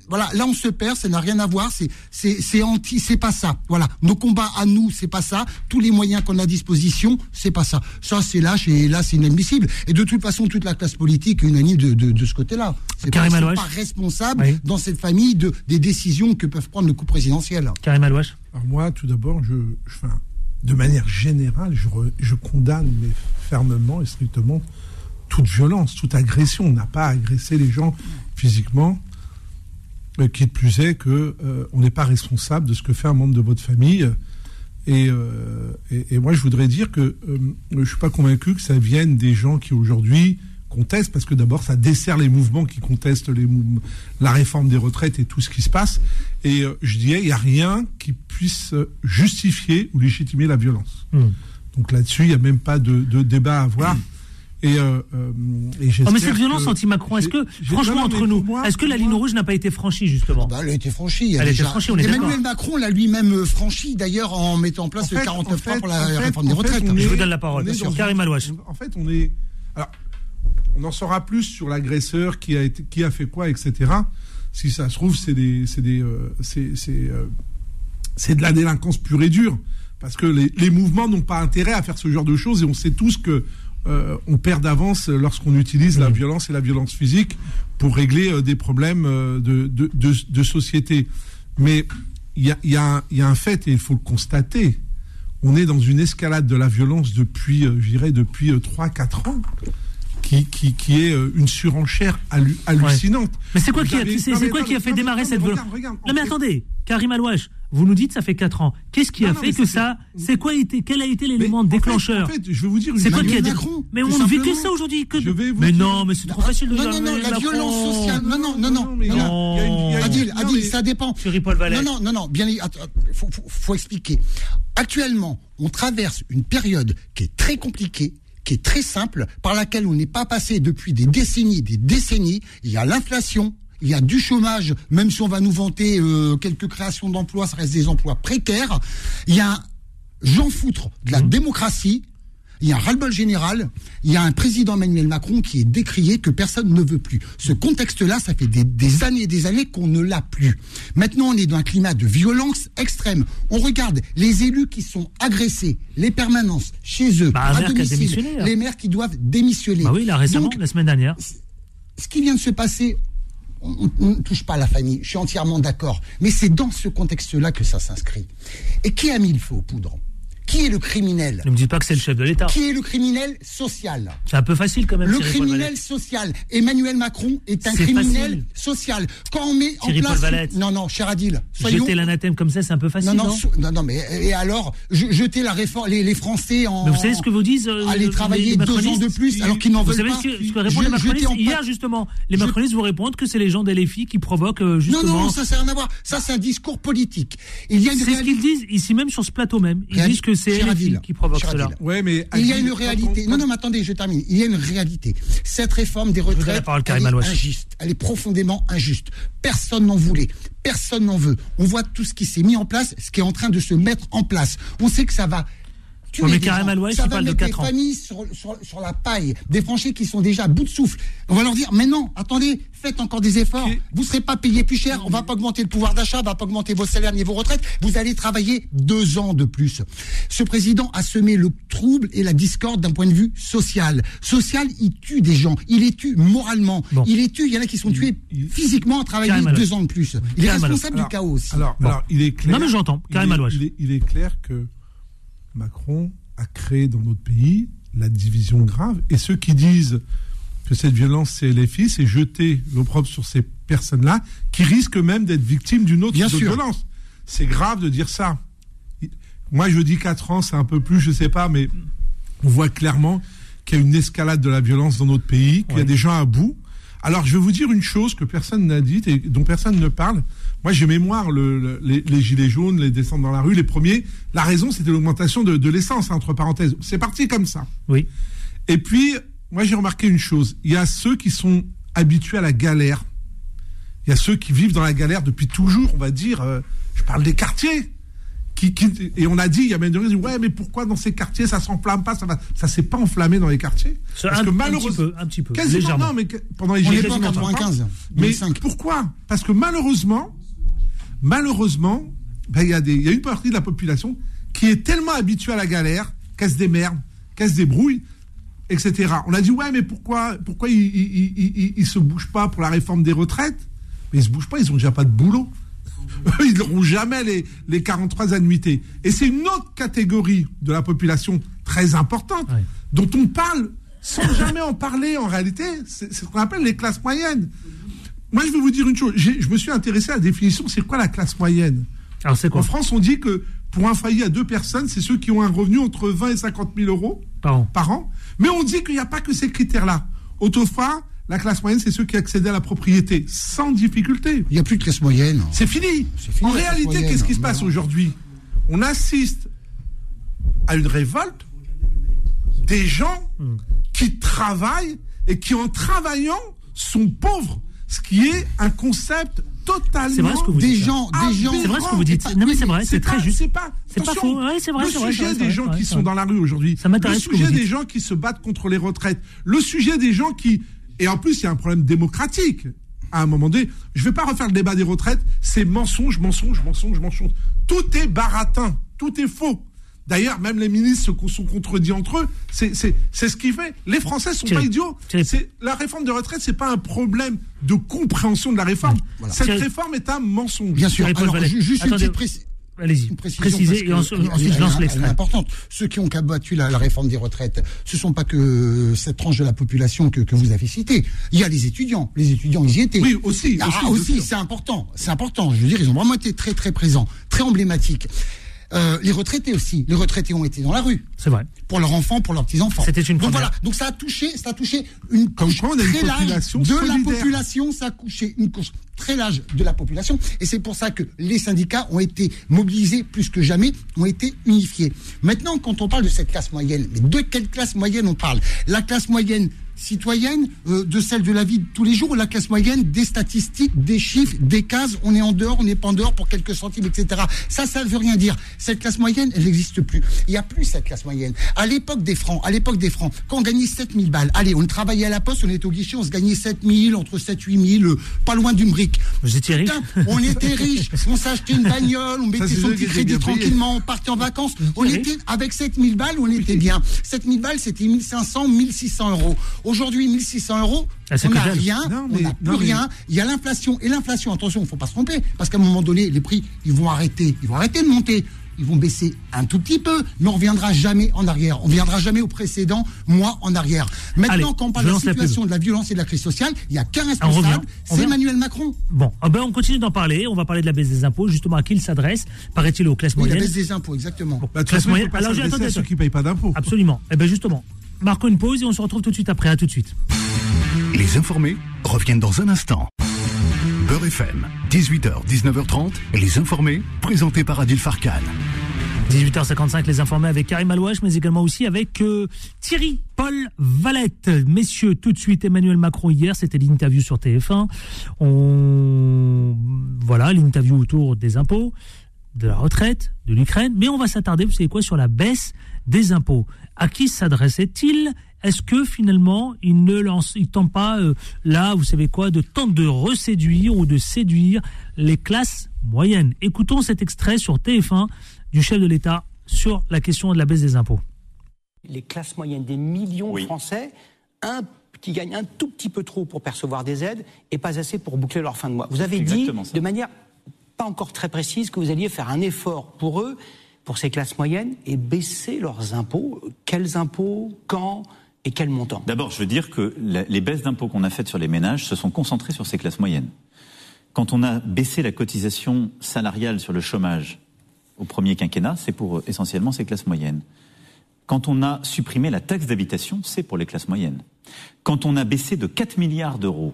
voilà, là on se perd. Ça n'a rien à voir. C'est anti, c'est pas ça. Voilà, nos combats à nous, c'est pas ça. Tous les moyens qu'on a à disposition, c'est pas ça. Ça c'est lâche et là c'est inadmissible. Et de toute façon, toute la classe politique est unanime de, de, de ce côté-là. C'est pas, pas responsable Oui. dans cette famille de, des décisions que peuvent prendre le coup présidentiel. Karim Alouache. Alors moi, tout d'abord, je, je- enfin, de manière générale, je, re- je condamne mais fermement et strictement toute violence, toute agression. On n'a pas à agresser les gens physiquement. Euh, qui de plus est que euh, on n'est pas responsable de ce que fait un membre de votre famille. Et, euh, et, et moi, je voudrais dire que euh, je suis pas convaincu que ça vienne des gens qui aujourd'hui contestent, parce que d'abord, ça dessert les mouvements qui contestent les la réforme des retraites et tout ce qui se passe. Et je dirais, il n'y a rien qui puisse justifier ou légitimer la violence. Hmm. Donc là-dessus, il n'y a même pas de, de débat à avoir. [CLEARS THROAT] Et, euh, et oh, mais cette violence anti-Macron, est-ce que, franchement, entre nous, est-ce que la ligne rouge n'a pas été franchie, justement? Bah, Elle a été franchie. Elle a été franchie, on est Emmanuel Macron l'a lui-même franchi, d'ailleurs, en mettant en place le 49 francs pour la réforme des retraites. Je vous donne la parole, sur Karim Alouache. En fait, on est. Alors, on en saura plus sur l'agresseur, qui a, été, qui a fait quoi, etc. Si ça se trouve, c'est des, c'est des, c'est, c'est de la délinquance pure et dure. Parce que les, les mouvements n'ont pas intérêt à faire ce genre de choses et on sait tous que euh, on perd d'avance lorsqu'on utilise la violence et la violence physique pour régler euh, des problèmes euh, de, de, de, de, société. Mais il y a, y, a y a, un fait, et il faut le constater, on est dans une escalade de la violence depuis, je dirais, depuis 3-4 ans. Qui, qui, qui, est une surenchère hallucinante. Mais c'est quoi, qui a, c'est, quoi qui a fait démarrer cette violence Non mais attendez, Karim Alouache, vous nous dites ça fait 4 ans. Qu'est-ce qui a fait que ça C'est quoi été Quel a été l'élément déclencheur en fait, je vais vous dire. C'est quoi qui a Macron, Mais on ne vit que ça aujourd'hui. Que... mais non, mais c'est trop facile de dire. Non, non, non, la violence sociale. Non, non, non, non. non. Adil, Adil, ça dépend. Paul Non, non, non, non. Bien, faut, faut expliquer. Actuellement, on traverse une période qui est très compliquée qui est très simple, par laquelle on n'est pas passé depuis des décennies, des décennies. Il y a l'inflation, il y a du chômage, même si on va nous vanter euh, quelques créations d'emplois, ça reste des emplois précaires. Il y a un j'en foutre de la mmh. démocratie. Il y a un ras-le-bol général. Il y a un président Emmanuel Macron qui est décrié que personne ne veut plus. Ce contexte-là, ça fait des, années et des années qu'on ne l'a plus. Maintenant, on est dans un climat de violence extrême. On regarde les élus qui sont agressés, les permanences chez eux, bah, à domicile, les maires qui doivent démissionner. Bah oui, là récemment, la semaine dernière. Ce qui vient de se passer on ne touche pas à la famille, je suis entièrement d'accord. Mais c'est dans ce contexte-là que ça s'inscrit. Et qui a mis le feu aux poudres? Qui est le criminel Ne me dites pas que c'est le chef de l'État. Qui est le criminel social C'est un peu facile quand même. Le criminel social. Emmanuel Macron est un criminel social. Quand on met en place. Non, non, cher Adil. Jeter l'anathème comme ça, c'est un peu facile. Non, non, non, mais et alors, jeter la réforme, les, Français en. Mais vous savez ce que vous disent euh, Aller travailler deux ans de plus alors qu'ils n'en veulent pas. Vous savez ce que, répondent les macronistes Hier, justement, les macronistes vous répondent que c'est les gens des LFI qui provoquent euh, justement. Non, non, ça, c'est rien à voir. Ça, c'est un discours politique. Il y a C'est ce qu'ils disent ici même sur ce plateau même. Ils disent que c'est qui provoque cela. Ouais, mais il y a une réalité. Non, non, mais attendez, je termine. Il y a une réalité. Cette réforme des retraites, elle est injuste. Elle est profondément injuste. Personne n'en voulait. Personne n'en veut. On voit tout ce qui s'est mis en place, ce qui est en train de se mettre en place. On sait que ça va on met carrément Alouache, ça va mettre des familles sur, sur, la paille, des franchis qui sont déjà à bout de souffle. On va leur dire, mais non, attendez, faites encore des efforts. Vous ne serez pas payé plus cher, on va pas augmenter le pouvoir d'achat, on va pas augmenter vos salaires ni vos retraites. Vous allez travailler deux ans de plus. Ce président a semé le trouble et la discorde d'un point de vue social. Social, il tue des gens, il les tue moralement, il les tue, il y en a qui sont tués physiquement à travailler deux ans de plus. Il est responsable du chaos aussi. Alors, alors, il est clair. Non mais j'entends, il est clair que Macron a créé dans notre pays la division grave. Et ceux qui disent que cette violence, c'est LFI, c'est jeter l'opprobre sur ces personnes-là, qui risquent même d'être victimes d'une autre, violence. C'est grave de dire ça. Moi, je dis 4 ans, c'est un peu plus, je sais pas, mais on voit clairement qu'il y a une escalade de la violence dans notre pays, qu'il y a des gens à bout. Alors, je vais vous dire une chose que personne n'a dite et dont personne ne parle. Moi, j'ai mémoire le, les, gilets jaunes, les descentes dans la rue, les premiers. La raison, c'était l'augmentation de, l'essence, entre parenthèses. C'est parti comme ça. Oui. Et puis, moi, j'ai remarqué une chose. Il y a ceux qui sont habitués à la galère. Il y a ceux qui vivent dans la galère depuis toujours, on va dire. Euh, je parle des quartiers. Qui, et on a dit, il y a même des gens ouais, mais pourquoi dans ces quartiers ça s'enflamme pas Ça ne ça s'est pas enflammé dans les quartiers? Parce que malheureusement, un petit peu, quasiment non, mais pendant les gilets jaunes, mais pourquoi? Parce que malheureusement, malheureusement, ben, il y, y, a une partie de la population qui est tellement habituée à la galère qu'elle se démerde, qu'elle se débrouille, etc. On a dit, ouais, mais pourquoi, pourquoi ils ne se bougent pas pour la réforme des retraites? Mais ils ne se bougent pas, ils n'ont déjà pas de boulot. Ils n'auront jamais les, les 43 annuités. Et c'est une autre catégorie de la population très importante dont on parle sans [LAUGHS] jamais en parler en réalité. C'est ce qu'on appelle les classes moyennes. Moi, je vais vous dire une chose. Je me suis intéressé à la définition. C'est quoi la classe moyenne? Alors, c'est quoi? En France, on dit que pour un foyer à deux personnes, c'est ceux qui ont un revenu entre 20 et 50 000 euros par an. Mais on dit qu'il n'y a pas que ces critères-là. Autrefois, la classe moyenne, c'est ceux qui accédaient à la propriété sans difficulté. Il n'y a plus de classe moyenne. C'est fini. En réalité, qu'est-ce qui se passe aujourd'hui? On assiste à une révolte des gens qui travaillent et qui, en travaillant, sont pauvres. Ce qui est un concept totalement C'est vrai ce que vous des dites. gens, des gens. C'est vrai ce que vous dites. Non, mais c'est vrai, c'est très juste. C'est pas, C'est pas faux. Ouais, c'est vrai, le sujet vrai, des gens vrai, qui sont vrai. dans la rue aujourd'hui. Ça m'intéresse Le ce que sujet vous des dites. gens qui se battent contre les retraites. Le sujet des gens qui. Et en plus, il y a un problème démocratique. À un moment donné, je vais pas refaire le débat des retraites. C'est mensonge, mensonge, mensonge, mensonge. Tout est baratin. Tout est faux. D'ailleurs, même les ministres se sont contredits entre eux. C'est c'est- c'est ce qui fait. Les Français sont Thierry, pas idiots. Thierry. C'est- La réforme de retraite, c'est pas un problème de compréhension de la réforme. Cette Thierry. réforme est un mensonge. Bien sûr. Alors, juste une Attendez. petite précision. Allez-y, une précision précisez et ensuite, je lance l'extrait. importante. Ceux qui ont combattu la, la réforme des retraites, ce sont pas que cette tranche de la population que, que vous avez citée. Il y a les étudiants. Les étudiants, ils y étaient. Oui, aussi, Ah, aussi, c'est important. C'est important. Je veux dire, ils ont vraiment été très très présents, très emblématiques. Euh, les retraités aussi. Les retraités ont été dans la rue. C'est vrai. Pour leurs enfants, pour leurs petits enfants. C'était une Donc première. voilà. Donc ça a touché, ça a touché une Comme couche quoi, on a une très large population de la population. Ça a couché une couche très large de la population. Et c'est pour ça que les syndicats ont été mobilisés plus que jamais, ont été unifiés. Maintenant, quand on parle de cette classe moyenne, mais de quelle classe moyenne on parle? La classe moyenne citoyenne, euh, de celle de la vie de tous les jours, ou la classe moyenne des statistiques, des chiffres, des cases, on est en dehors, on n'est pas en dehors pour quelques centimes, etc. Ça, ça ne veut rien dire. Cette classe moyenne, elle n'existe plus. Il n'y a plus cette classe moyenne. À l'époque des francs, à l'époque des francs, quand on gagnait 7000 balles, allez, on travaillait à la poste, on était au guichet, on se gagnait 7000, entre 7 8000, euh, pas loin d'une brique. Vous étiez riche Putain, on était riches, [LAUGHS] on s'achetait une bagnole, on mettait c'est son petit crédit tranquillement, on partait en vacances. On riche. était, avec 7000 balles, on était bien. 7000 balles, c'était 1500, 1600 euros. Aujourd'hui, 1600 euros, Ah, on n'a rien, Non, on n'a plus non, rien. Il y a l'inflation. Et l'inflation, attention, il ne faut pas se tromper, parce qu'à un moment donné, les prix, ils vont arrêter, ils vont arrêter de monter. Ils vont baisser un tout petit peu, mais on reviendra jamais en arrière. On reviendra jamais au précédent mois en arrière. Maintenant, Allez, quand on parle de la la situation de la violence et de la crise sociale, il n'y a qu'un Ah, responsable, On c'est. Emmanuel Macron. Bon, ah ben on continue d'en parler. On va parler de la baisse des impôts, justement à qui il s'adresse, paraît-il aux classes Oui, la moyennes. baisse des impôts, exactement. Bah, Classe façon, moyenne. Alors, j'ai- à ceux qui payent pas d'impôts. Absolument. Eh ben justement, marquons une pause et on se retrouve tout de suite après. À tout de suite. Les informés reviennent dans un instant. FM, 18h, 19h30, les informés, présentés par Adil Farkan. 18h55, les informés avec Karim Alouache, mais également aussi avec euh, Thierry Paul Valette. Messieurs, tout de suite, Emmanuel Macron hier, c'était l'interview sur TF1. On... Voilà, l'interview autour des impôts, de la retraite, de l'Ukraine. Mais on va s'attarder, vous savez quoi, sur la baisse des impôts. À qui s'adressait-il? Est-ce que finalement il ne lance, il tente pas euh, là, vous savez quoi, de tenter de reséduire ou de séduire les classes moyennes? Écoutons cet extrait sur TF1 du chef de l'État sur la question de la baisse des impôts. les classes moyennes, des millions Oui. de Français, un qui gagnent un tout petit peu trop pour percevoir des aides et pas assez pour boucler leur fin de mois. Vous avez dit ça. de manière pas encore très précise que vous alliez faire un effort pour eux, pour ces classes moyennes, et baisser leurs impôts. Quels impôts, quand? Et quel montant? D'abord, je veux dire que les baisses d'impôts qu'on a faites sur les ménages se sont concentrées sur ces classes moyennes. Quand on a baissé la cotisation salariale sur le chômage au premier quinquennat, c'est pour euh, essentiellement ces classes moyennes. Quand on a supprimé la taxe d'habitation, c'est pour les classes moyennes. Quand on a baissé de 4 milliards d'euros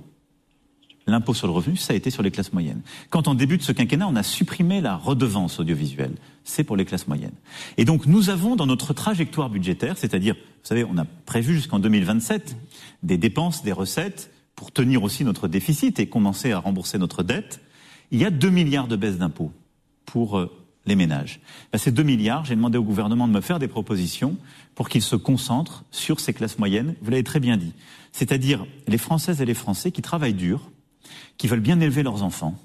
l'impôt sur le revenu, ça a été sur les classes moyennes. Quand en début de ce quinquennat, on a supprimé la redevance audiovisuelle, c'est pour les classes moyennes. Et donc nous avons dans notre trajectoire budgétaire, c'est-à-dire, vous savez, on a prévu jusqu'en 2027 des dépenses, des recettes pour tenir aussi notre déficit et commencer à rembourser notre dette. Il y a 2 milliards de baisse d'impôts pour euh, les ménages. Ben, ces 2 milliards, j'ai demandé au gouvernement de me faire des propositions pour qu'il se concentre sur ces classes moyennes. Vous l'avez très bien dit. C'est-à-dire les Françaises et les Français qui travaillent dur, qui veulent bien élever leurs enfants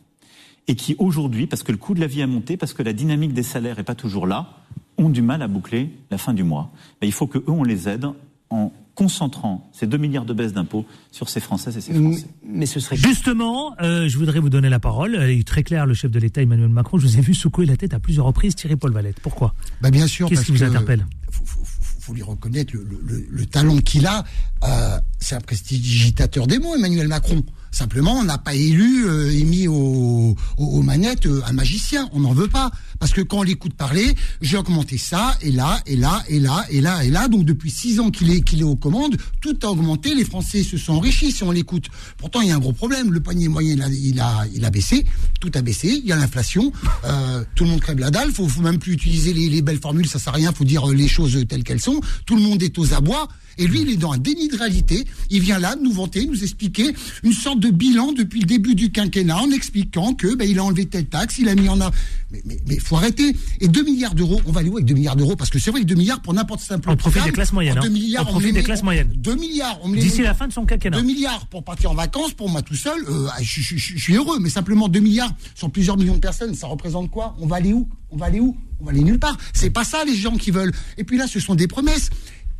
et qui aujourd'hui, parce que le coût de la vie a monté, parce que la dynamique des salaires n'est pas toujours là, ont du mal à boucler la fin du mois. Ben, il faut que eux on les aide en concentrant ces 2 milliards de baisse d'impôts sur ces Françaises et ces Français. Mais ce serait Justement, euh, je voudrais vous donner la parole. Il est très clair, le chef de l'État Emmanuel Macron. Je vous ai vu secouer la tête à plusieurs reprises, Thierry Paul Valette. Pourquoi? Bah bien sûr. Qu'est-ce qui vous interpelle? faut, faut, faut- faut lui reconnaître le, le- le- le talent qu'il a. Euh, c'est un prestidigitateur des mots, Emmanuel Macron. Simplement, on n'a pas élu euh, et mis au, au- aux manettes euh, un magicien. On n'en veut pas. Parce que quand on l'écoute parler, j'ai augmenté ça, et là, et là, et là, et là, et là. Donc depuis six ans qu'il est, qu'il est aux commandes, tout a augmenté. Les Français se sont enrichis si on l'écoute. Pourtant, il y a un gros problème. Le panier moyen, il a, il a, il baissé. Tout a baissé. Il y a l'inflation. Euh, tout le monde crève la dalle. Faut, faut même plus utiliser les, les belles formules. Ça sert à rien. Faut dire euh, les choses telles qu'elles sont. Tout le monde est aux abois. Et lui, il est dans un déni de réalité. Il vient là nous vanter, nous expliquer une sorte de bilan depuis le début du quinquennat en expliquant que ben, il a enlevé telle taxe, il a mis en a. Mais, mais, mais faut arrêter. Et 2 milliards d'euros, on va aller où avec 2 milliards d'euros? Parce que c'est vrai que 2 milliards pour n'importe simple. On profite des classes moyennes. 2 hein. milliards, on profite les des classes moyennes. 2 milliards, D'ici la fin de son quinquennat. 2 milliards pour partir en vacances, pour moi tout seul, euh, je, je- je- je suis heureux. Mais simplement 2 milliards sur plusieurs millions de personnes, ça représente quoi? On va aller où? On va aller où? On va aller nulle part. C'est pas ça les gens qui veulent. Et puis là, ce sont des promesses.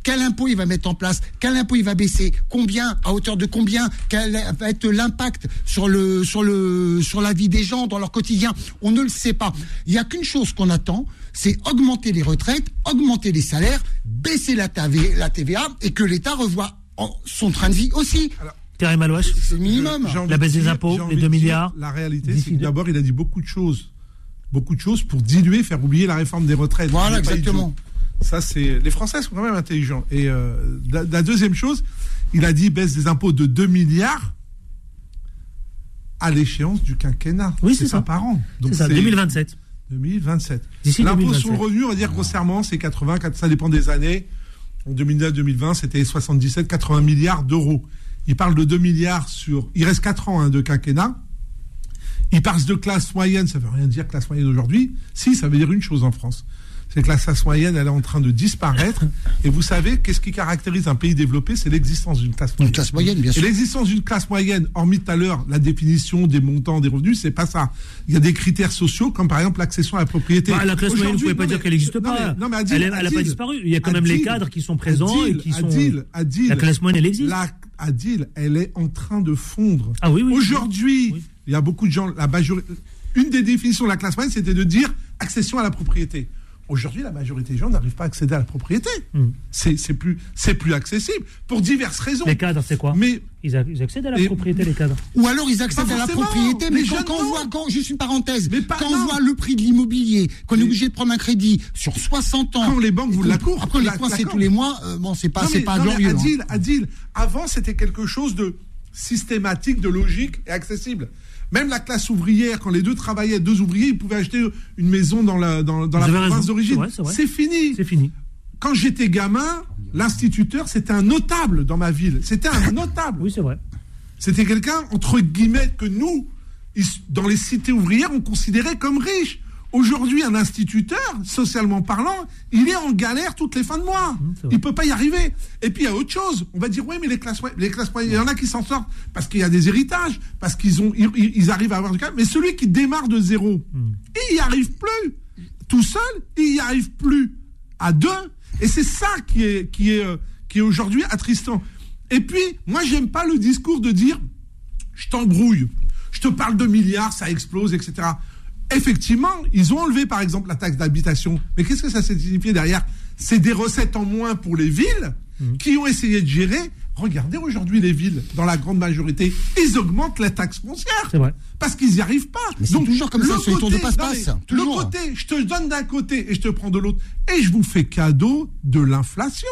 Quel impôt il va mettre en place? Quel impôt il va baisser? Combien? À hauteur de combien? Quel va être l'impact sur le sur le sur la vie des gens dans leur quotidien? On ne le sait pas. Il y a qu'une chose qu'on attend, c'est augmenter les retraites, augmenter les salaires, baisser la, TV la TVA et que l'État revoie son train de vie aussi. Karim Alouache C'est le minimum. La baisse de des impôts, les envie 2 de dire, milliards. La réalité, c'est que d'abord, il a dit beaucoup de choses. Beaucoup de choses pour diluer, faire oublier la réforme des retraites. Voilà, exactement. Ça, c'est les Français sont quand même intelligents. Et euh, la, la deuxième chose, il a dit baisse des impôts de 2 milliards à l'échéance du quinquennat. Oui, c'est ça. par an. C'est ça, 2027. 2027. D'ici L'impôt 2027. sur le revenu, on va dire grossièrement, c'est 80, quatre- ça dépend des années. En 2009-2020, c'était 77, 80 milliards d'euros. Il parle de 2 milliards sur. Il reste 4 ans hein, de quinquennat. Il parle de classe moyenne, ça veut rien dire classe moyenne aujourd'hui. Si, ça veut dire une chose en France. C'est que la classe moyenne, elle est en train de disparaître. Et vous savez, qu'est-ce qui caractérise un pays développé? C'est l'existence d'une classe moyenne. Une classe moyenne, bien Et sûr. l'existence d'une classe moyenne, hormis tout à l'heure la définition des montants des revenus, c'est pas ça. Il y a des critères sociaux, comme par exemple l'accession à la propriété. Bah, la classe moyenne, vous Aujourd'hui- pouvez pas non, dire mais- qu'elle n'existe non, pas. mais- non, mais Adil, elle n'a pas Adil, disparu. Il y a quand même les Adil, cadres qui sont présents Adil, et qui sont. Adil, Adil, La classe moyenne, elle existe. La, Adil, elle est en train de fondre. Ah oui, oui. Aujourd'hui, Oui. il y a beaucoup de gens, la majorité, une des définitions de la classe moyenne, c'était de dire accession à la propriété. Aujourd'hui, la majorité des gens n'arrivent pas à accéder à la propriété. Hmm. C'est c'est plus, c'est plus accessible pour diverses raisons. Les cadres, c'est quoi Mais ils, a- ils accèdent à la Et- propriété, les cadres. Ou alors ils accèdent à la propriété, mais quand, on voit, quand, juste une parenthèse, Mais pas- quand non. on voit le prix de l'immobilier, qu'on est obligé de prendre un crédit sur 60 ans. Quand les banques vous qu'on- l'accordent, Après, les la- coince l'accordent. tous les mois, euh, bon, c'est pas, Non, c'est mais- pas non, glorieux. hein. Adil, Adil, avant c'était quelque chose de systématique, de logique et accessible. Même la classe ouvrière, quand les deux travaillaient, deux ouvriers, ils pouvaient acheter une maison dans la, dans, dans la Vous avez province d'origine. c'est fini. C'est fini. Quand j'étais gamin, l'instituteur, c'était un notable dans ma ville. C'était un [LAUGHS] notable. Oui, c'est vrai. C'était quelqu'un, entre guillemets, que nous, dans les cités ouvrières, on considérait comme riche. Aujourd'hui, un instituteur, socialement parlant, il est en galère toutes les fins de mois. Mmh, il peut pas y arriver. Et puis il y a autre chose. On va dire oui, mais les classes, moyennes- les classes moyennes, il y en a qui s'en sortent parce qu'il y a des héritages, parce qu'ils ont, ils, ils arrivent à avoir du cas. Mais celui qui démarre de zéro, Mmh. il y arrive plus tout seul, il y arrive plus à deux. Et c'est ça qui est, qui est, euh, qui est aujourd'hui attristant. Et puis, moi, j'aime pas le discours de dire je t'embrouille, je te parle de milliards, ça explose, etc. Effectivement, ils ont enlevé par exemple la taxe d'habitation. Mais qu'est-ce que ça signifie derrière? C'est des recettes en moins pour les villes Mmh. qui ont essayé de gérer. Regardez aujourd'hui les villes, dans la grande majorité, ils augmentent la taxe foncière. C'est vrai. Parce qu'ils n'y arrivent pas. Mais c'est toujours comme ça, le sur les tours de côté- passe-passe. Le côté, je te donne d'un côté et je te prends de l'autre. Et je vous fais cadeau de l'inflation,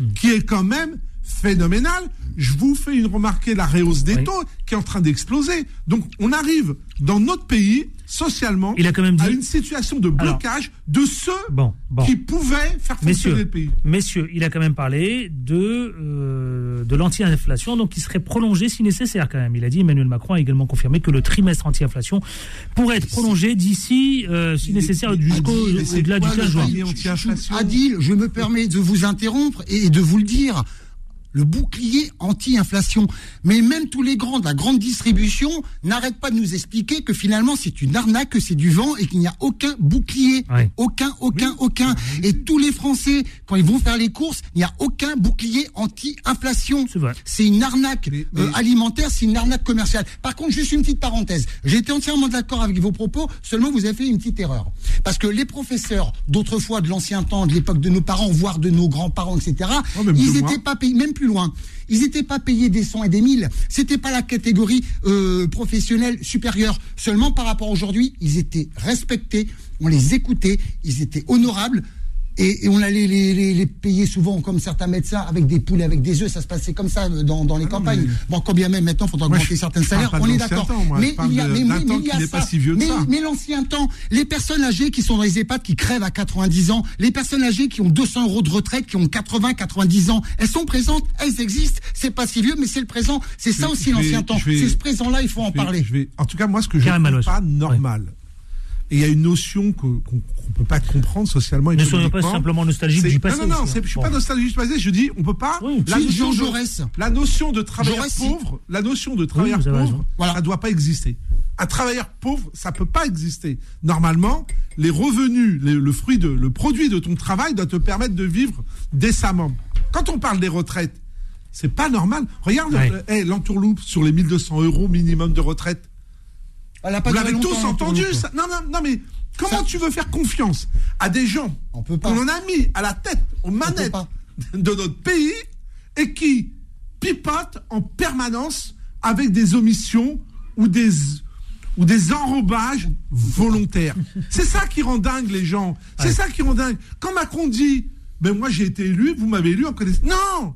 Hmm. qui est quand même phénoménale. Je vous fais une remarquer la réhausse des Oui. taux qui est en train d'exploser. Donc on arrive dans notre pays, socialement, Il a quand même dit- à une situation de blocage de ceux Bon, bon. qui pouvaient faire fonctionner Messieurs, le pays. messieurs, il a quand même parlé de, euh, de l'anti-inflation, donc qui serait prolongé si nécessaire quand même. Il a dit, Emmanuel Macron a également confirmé que le trimestre anti-inflation pourrait être prolongé d'ici, euh, si nécessaire, jusqu'au- Adil, c'est au-delà du quoi 15 le juin. Adil, je me permets de vous interrompre et de vous le dire. Le bouclier anti-inflation. Mais même tous les grands de la grande distribution n'arrêtent pas de nous expliquer que finalement c'est une arnaque, que c'est du vent et qu'il n'y a aucun bouclier. Ouais. Aucun, aucun, aucun. Et tous les Français, quand ils vont faire les courses, il n'y a aucun bouclier anti-inflation. C'est vrai. C'est une arnaque Mais- euh, alimentaire, c'est une arnaque commerciale. Par contre, juste une petite parenthèse. J'étais entièrement d'accord avec vos propos, seulement vous avez fait une petite erreur. Parce que les professeurs d'autrefois, de l'ancien temps, de l'époque de nos parents, voire de nos grands-parents, etc., Oh, ils n'étaient pas payés, même plus loin. Ils n'étaient pas payés des cent et des mille. C'était pas la catégorie euh, professionnelle supérieure. Seulement par rapport à aujourd'hui, ils étaient respectés, on les écoutait, ils étaient honorables. Et, on allait les, payer souvent comme certains médecins avec des poules avec des œufs. Ça se passait comme ça dans, dans les ah campagnes. Bon, quand bien même maintenant, il faudra augmenter certains salaires. On est d'accord. Mais il y a, mais, mais, il y a ça. mais, l'ancien temps, les personnes âgées qui sont dans les EHPAD qui crèvent à 90 ans, les personnes âgées qui ont 200 euros de retraite, qui ont 80, 90 ans, elles sont présentes, elles existent. C'est pas si vieux, mais c'est le présent. C'est ça aussi l'ancien temps. C'est ce présent-là, il faut en parler. En tout cas, moi, ce que je trouve pas normal. Et il y a une notion qu'on ne peut pas comprendre socialement. Ne soyons pas simplement nostalgiques du passé. Non, non, non, je ne suis pas nostalgique du passé. Je dis, on peut pas. la, notion de, la notion de travailleur pauvre, la notion de travailleur pauvre, voilà. ça ne doit pas exister. Un travailleur pauvre, ça peut pas exister. Normalement, les revenus, le fruit de, le produit de ton travail doit te permettre de vivre décemment. Quand on parle des retraites, c'est pas normal. Regarde, ouais. l'entourloupe sur les 1200 euros minimum de retraite. Vous l'avez tous entendu ça Non, non, non, mais comment tu veux faire confiance à des gens qu'on en a mis à la tête, aux manettes de notre pays et qui pipotent en permanence avec des omissions ou des, ou des enrobages volontaires. [LAUGHS] C'est ça qui rend dingue les gens. C'est ça qui rend dingue. Quand Macron dit, ben moi j'ai été élu, vous m'avez élu en connaissance. Non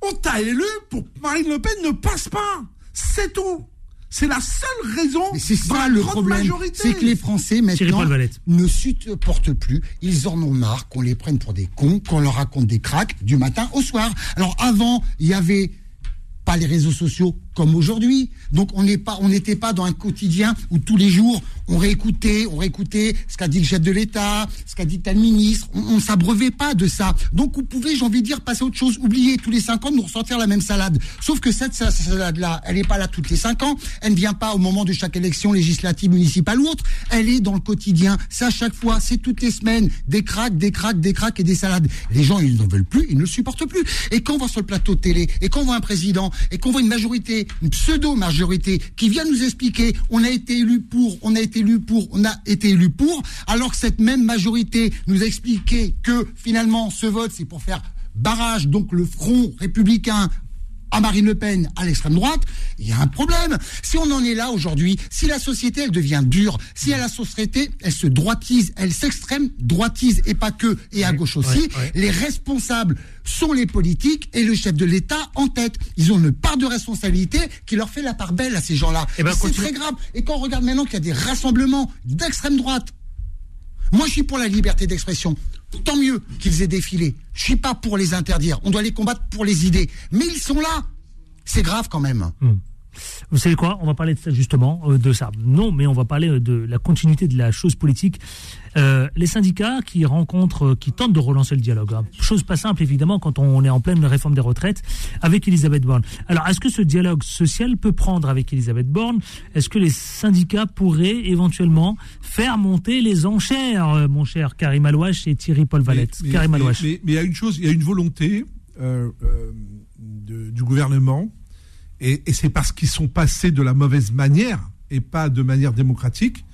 On t'a élu pour Marine Le Pen ne passe pas. C'est tout. C'est la seule raison. c'est ça le problème. C'est que les Français maintenant ne supportent plus. Ils en ont marre qu'on les prenne pour des cons, qu'on leur raconte des cracks du matin au soir. Alors avant, il y avait pas les réseaux sociaux comme aujourd'hui. Donc on n'est pas, on n'était pas dans un quotidien où tous les jours on réécoutait, on réécoutait ce qu'a dit le chef de l'État, ce qu'a dit tel ministre. On, ne s'abreuvait pas de ça. Donc vous pouvez, j'ai envie de dire, passer à autre chose. Oublier tous les cinq ans de nous ressortir la même salade. Sauf que cette salade-là, elle n'est pas là toutes les cinq ans. Elle ne vient pas au moment de chaque élection législative, municipale ou autre. Elle est dans le quotidien. C'est à chaque fois. C'est toutes les semaines. Des cracks, des cracks, des cracks et des salades. Les gens, ils n'en veulent plus. Ils ne le supportent plus. Et quand on va sur le plateau de télé, et quand on voit un président, et qu'on voit une majorité une pseudo-majorité qui vient nous expliquer on a été élu pour, on a été élu pour, on a été élu pour, alors que cette même majorité nous a expliqué que finalement ce vote c'est pour faire barrage, donc le front républicain à Marine Le Pen, à l'extrême droite, il y a un problème. Si on en est là aujourd'hui, si la société, elle devient dure, si la société, elle se droitise, elle s'extrême droitise, et pas que, et à gauche aussi, les responsables sont les politiques et le chef de l'État en tête. Ils ont une part de responsabilité qui leur fait la part belle à ces gens-là. Eh ben, c'est très grave. Et quand on regarde maintenant qu'il y a des rassemblements d'extrême droite, moi je suis pour la liberté d'expression. Tant mieux qu'ils aient défilé. Je suis pas pour les interdire. On doit les combattre pour les idées. Mais ils sont là. C'est grave quand même. Hmm. Vous savez quoi? On va parler de ça justement, euh, de ça. Non, mais on va parler de la continuité de la chose politique. Euh, les syndicats qui rencontrent, qui tentent de relancer le dialogue. Hein. Chose pas simple évidemment quand on est en pleine réforme des retraites avec Elisabeth Borne. Alors est-ce que ce dialogue social peut prendre avec Elisabeth Borne? Est-ce que les syndicats pourraient éventuellement faire monter les enchères, euh, mon cher Karim Alouache et Thierry Paul Valette? Mais, mais, il y a une chose, il y a une volonté du gouvernement et, c'est parce qu'ils sont passés de la mauvaise manière et pas de manière démocratique.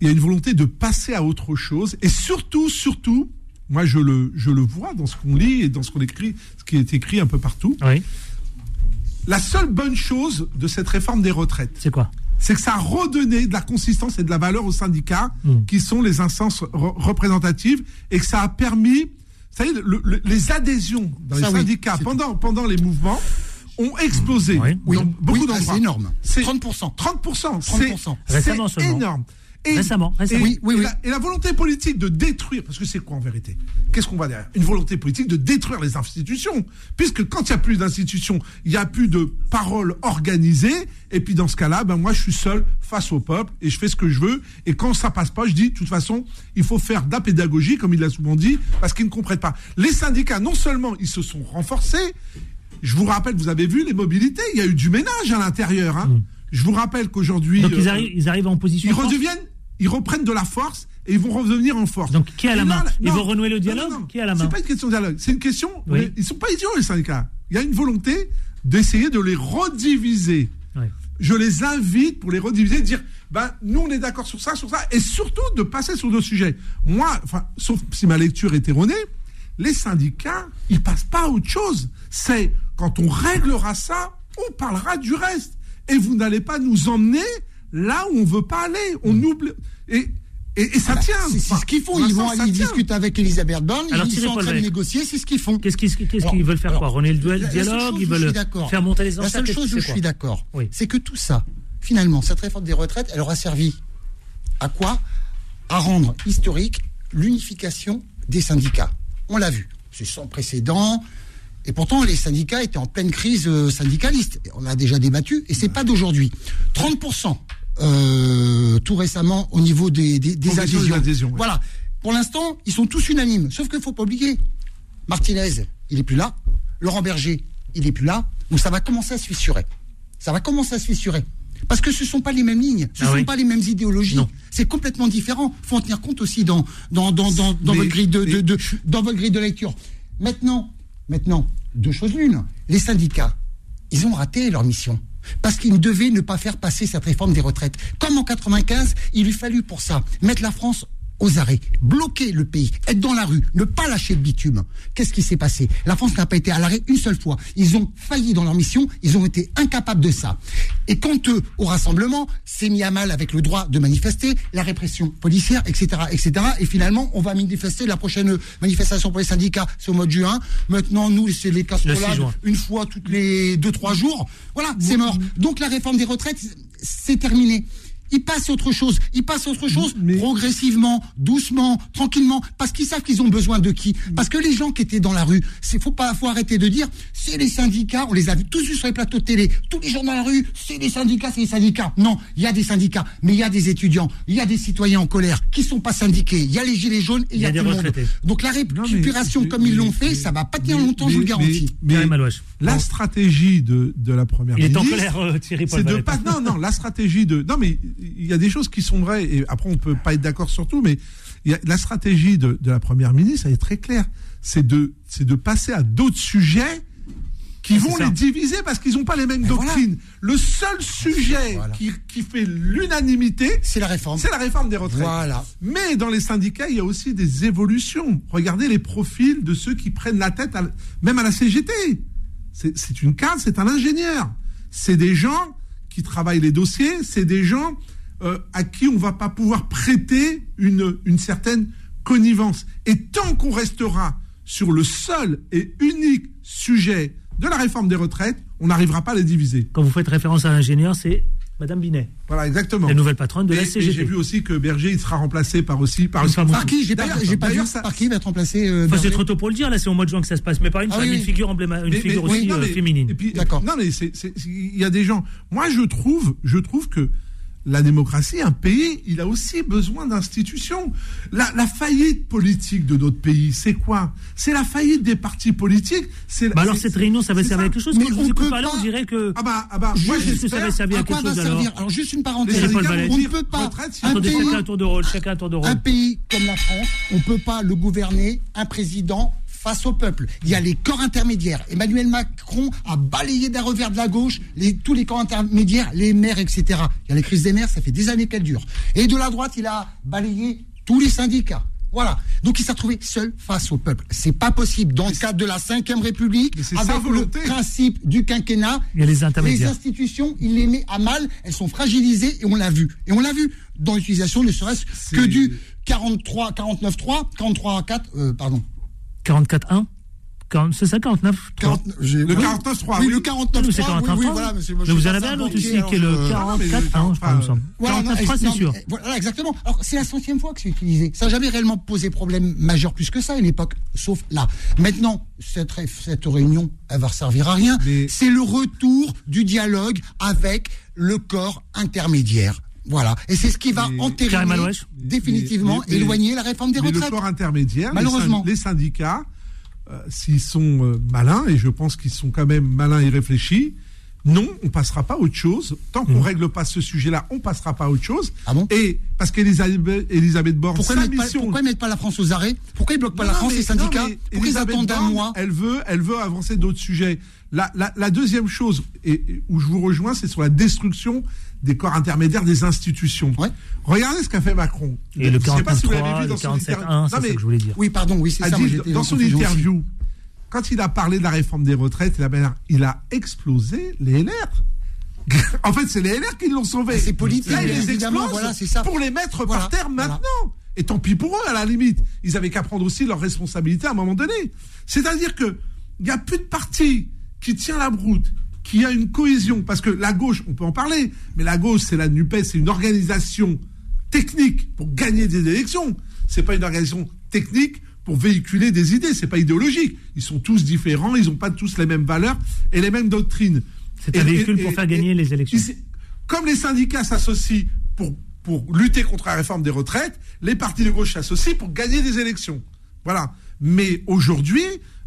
Il y a une volonté de passer à autre chose. Et surtout, surtout, moi je le, je le vois dans ce qu'on lit et dans ce qu'on écrit, ce qui est écrit un peu partout. La seule bonne chose de cette réforme des retraites, c'est quoi? C'est que ça a redonné de la consistance et de la valeur aux syndicats, hmm. qui sont les instances représentatives, et que ça a permis, vous savez, les adhésions dans les syndicats pendant, pendant les mouvements ont explosé. Oui, beaucoup ah, C'est énorme. 30%. 30%. 30%. C'est énorme. Et, récemment, oui, oui, et, la, volonté politique de détruire, parce que c'est quoi en vérité? Qu'est-ce qu'on va derrière? Une volonté politique de détruire les institutions. Puisque quand il n'y a plus d'institutions, il n'y a plus de paroles organisées. Et puis dans ce cas-là, ben moi je suis seul face au peuple et je fais ce que je veux. Et quand ça passe pas, je dis, de toute façon, il faut faire de la pédagogie, comme il l'a souvent dit, parce qu'ils ne comprennent pas. Les syndicats, non seulement ils se sont renforcés, je vous rappelle, vous avez vu les mobilités, il y a eu du ménage à l'intérieur. Hein. Mm. Je vous rappelle qu'aujourd'hui. Donc ils, euh, arrivent, ils arrivent en position. Ils redeviennent, ils reprennent de la force et ils vont revenir en force. Donc qui a la main? Ils vont renouer le dialogue Qui a la main? C'est pas une question de dialogue, c'est une question. Ils Ils sont pas idiots les syndicats. Il y a une volonté d'essayer de les rediviser. Je les invite pour les rediviser, de dire, ben nous on est d'accord sur ça, sur ça, et surtout de passer sur d'autres sujets. Moi, enfin, sauf si ma lecture est erronée, les syndicats, ils passent pas à autre chose. C'est quand on réglera ça, on parlera du reste. Et vous n'allez pas nous emmener là où on veut pas aller. On mm. oublie. Et, Et, ça tient. C'est ce qu'ils font. Ils vont aller discuter avec Elisabeth Borne. ils sont en train de négocier. C'est ce qu'ils font. Qu'est-ce qu'ils veulent faire quoi René le dialogue Ils veulent faire monter les enchères La seule chose où je suis d'accord, c'est que tout ça, finalement, cette réforme des retraites, elle aura servi à quoi? À rendre historique l'unification des syndicats. On l'a vu. C'est sans précédent. Et pourtant, les syndicats étaient en pleine crise euh, syndicaliste. On a déjà débattu, et c'est pas d'aujourd'hui. 30% euh, tout récemment au niveau des, des, adhésions. Voilà. Pour l'instant, ils sont tous unanimes. Sauf qu'il ne faut pas oublier. Martinez, il est plus là. Laurent Berger, il est plus là. Donc ça va commencer à se fissurer. Ça va commencer à se fissurer. Parce que ce ne sont pas les mêmes lignes, ce ne ah sont pas les mêmes idéologies. C'est complètement différent. Il faut en tenir compte aussi dans, dans, dans, dans, votre grille de, de, dans votre grille de lecture. Maintenant, maintenant, deux choses l'une. Les syndicats, ils ont raté leur mission. Parce qu'ils devaient ne pas faire passer cette réforme des retraites. Comme en 95, il lui fallut pour ça mettre la France aux arrêts, bloquer le pays, être dans la rue, ne pas lâcher le bitume. Qu'est-ce qui s'est passé? La France n'a pas été à l'arrêt une seule fois. Ils ont failli dans leur mission, ils ont été incapables de ça. Et quant eux, au rassemblement, c'est mis à mal avec le droit de manifester, la répression policière, etc., etc. Et finalement, on va manifester la prochaine manifestation pour les syndicats, c'est au mois de juin. Maintenant, nous, c'est les casserolades une fois toutes les deux, trois jours. Voilà, c'est mort. Donc la réforme des retraites, c'est terminé ils passent autre chose. Ils passent autre chose progressivement, doucement, tranquillement, parce qu'ils savent qu'ils ont besoin de qui. Parce que les gens qui étaient dans la rue, c'est faut pas, faut arrêter de dire, c'est les syndicats. On les a vus tous sur les plateaux de télé, tous les gens dans la rue, c'est les syndicats, c'est les syndicats. Non, il y a des syndicats, mais il y a des étudiants, il y a des citoyens en colère qui sont pas syndiqués. Il y a les gilets jaunes et il y, a, tout le monde. Donc la récupération comme ils l'ont fait, ça va pas tenir longtemps, je vous le garantis. Mais, la stratégie de, de la première il ministre, est en colère, euh, Thierry C'est de pas, non, non, la stratégie de, non mais il y a des choses qui sont vraies, et après on peut pas être d'accord sur tout, mais y a, la stratégie de, la première ministre, elle est très claire. C'est de, c'est de passer à d'autres sujets qui vont les diviser parce qu'ils n'ont pas les mêmes doctrines. Le seul sujet qui, qui, fait l'unanimité, c'est la réforme. C'est la réforme des retraites. Voilà. Mais dans les syndicats, il y a aussi des évolutions. Regardez les profils de ceux qui prennent la tête, même à la CGT. C'est une carte, c'est un ingénieur. C'est des gens qui travaillent les dossiers, c'est des gens euh, à qui on va pas pouvoir prêter une, une certaine connivence. Et tant qu'on restera sur le seul et unique sujet de la réforme des retraites, on n'arrivera pas à les diviser. Quand vous faites référence à l'ingénieur, c'est Madame Binet. Voilà, exactement. La nouvelle patronne de la CGT. J'ai vu aussi que Berger il sera remplacé par aussi par, une par qui J'ai pas, j'ai pas vu ça. par qui va être remplacé. Euh, c'est trop tôt pour le dire. Là, c'est au mois de juin que ça se passe, mais par une, ah, une figure emblématique, une figure aussi euh, féminine. D'accord. Non, mais il y a des gens. Moi, je trouve, je trouve que la démocratie, un pays, il a aussi besoin d'institutions. La, faillite politique de notre pays, c'est quoi? C'est la faillite des partis politiques. Bah alors cette réunion, ça va servir à quelque chose? Mais on peut pas... on dirait que. Ah bah, ah bah moi que ça va servir à, quelque chose alors? alors juste une parenthèse. On ne peut pas. Un pays, chacun un tour de rôle. Chacun un tour de rôle. Un pays comme la France, on peut pas le gouverner un président face au peuple. Il y a les corps intermédiaires. Emmanuel Macron a balayé d'un revers de la gauche les, tous les corps intermédiaires, les maires, etc. Il y a les crises des maires, ça fait des années qu'elles durent. Et de la droite, il a balayé tous les syndicats. Voilà. Donc il s'est retrouvé seul face au peuple. C'est pas possible dans le cadre de la Ve République, avec le principe du quinquennat. Il y a les intermédiaires. Les institutions, il les met à mal, elles sont fragilisées et on l'a vu. Et on l'a vu dans l'utilisation ne serait-ce que du 43, 49.3, 43 4, pardon, 44-1? C'est ça, 49 3 Le 49-3. Oui, le 49 3 Oui, oui, voilà, monsieur, mais vous en avez un autre aussi, qui est le 44-1, je crois, me semble. 49-3, c'est sûr. Voilà, exactement. Alors, c'est la centième fois que c'est utilisé. Ça n'a jamais réellement posé problème majeur plus que ça à une époque, sauf là. Maintenant, cette, cette réunion, elle va servir à rien. C'est le retour du dialogue avec le corps intermédiaire. Voilà. Et c'est ce qui va enterrer définitivement, éloigner la réforme des retraites. le corps intermédiaire, malheureusement, les syndicats, euh, s'ils sont euh, malins, et je pense qu'ils sont quand même malins et réfléchis, non, on passera pas à autre chose. Tant qu'on ne mmh. règle pas ce sujet-là, on passera pas à autre chose. Ah bon Et parce qu'Elisabeth Elisabeth Borne, pourquoi sa mission... pas, pourquoi ils mettent pas la France aux arrêts Pourquoi ils bloquent pas la France, les syndicats Pourquoi ils attendent un mois Elle veut, elle veut avancer d'autres sujets. La, la, la, deuxième chose, et, où je vous rejoins, c'est sur la destruction des corps intermédiaires des institutions. Regardez ce qu'a fait Macron. Et le 49.3, le 47.1, c'est ce que je voulais dire. Oui, pardon, oui, c'est ça. dans son interview, quand il a parlé de la réforme des retraites, il a, il a explosé les LR. [LAUGHS] en fait, c'est les LR qui l'ont sauvé. C'est politique, Là, ils les explosent voilà, ça. pour les mettre Voilà, par terre voilà. maintenant. Et tant pis pour eux, à la limite. Ils avaient qu'à prendre aussi leurs responsabilités à un moment donné. C'est-à-dire que il n'y a plus de parti qui tient la broute, qui a une cohésion. Parce que la gauche, on peut en parler, mais la gauche, c'est la NUPES, c'est une organisation technique pour gagner des élections. C'est pas une organisation technique pour véhiculer des idées. C'est pas idéologique. Ils sont tous différents, ils n'ont pas tous les mêmes valeurs et les mêmes doctrines. C'est un véhicule et- pour faire gagner et- les élections. Comme les syndicats s'associent pour, pour lutter contre la réforme des retraites, les partis de gauche s'associent pour gagner des élections. Voilà. Mais aujourd'hui,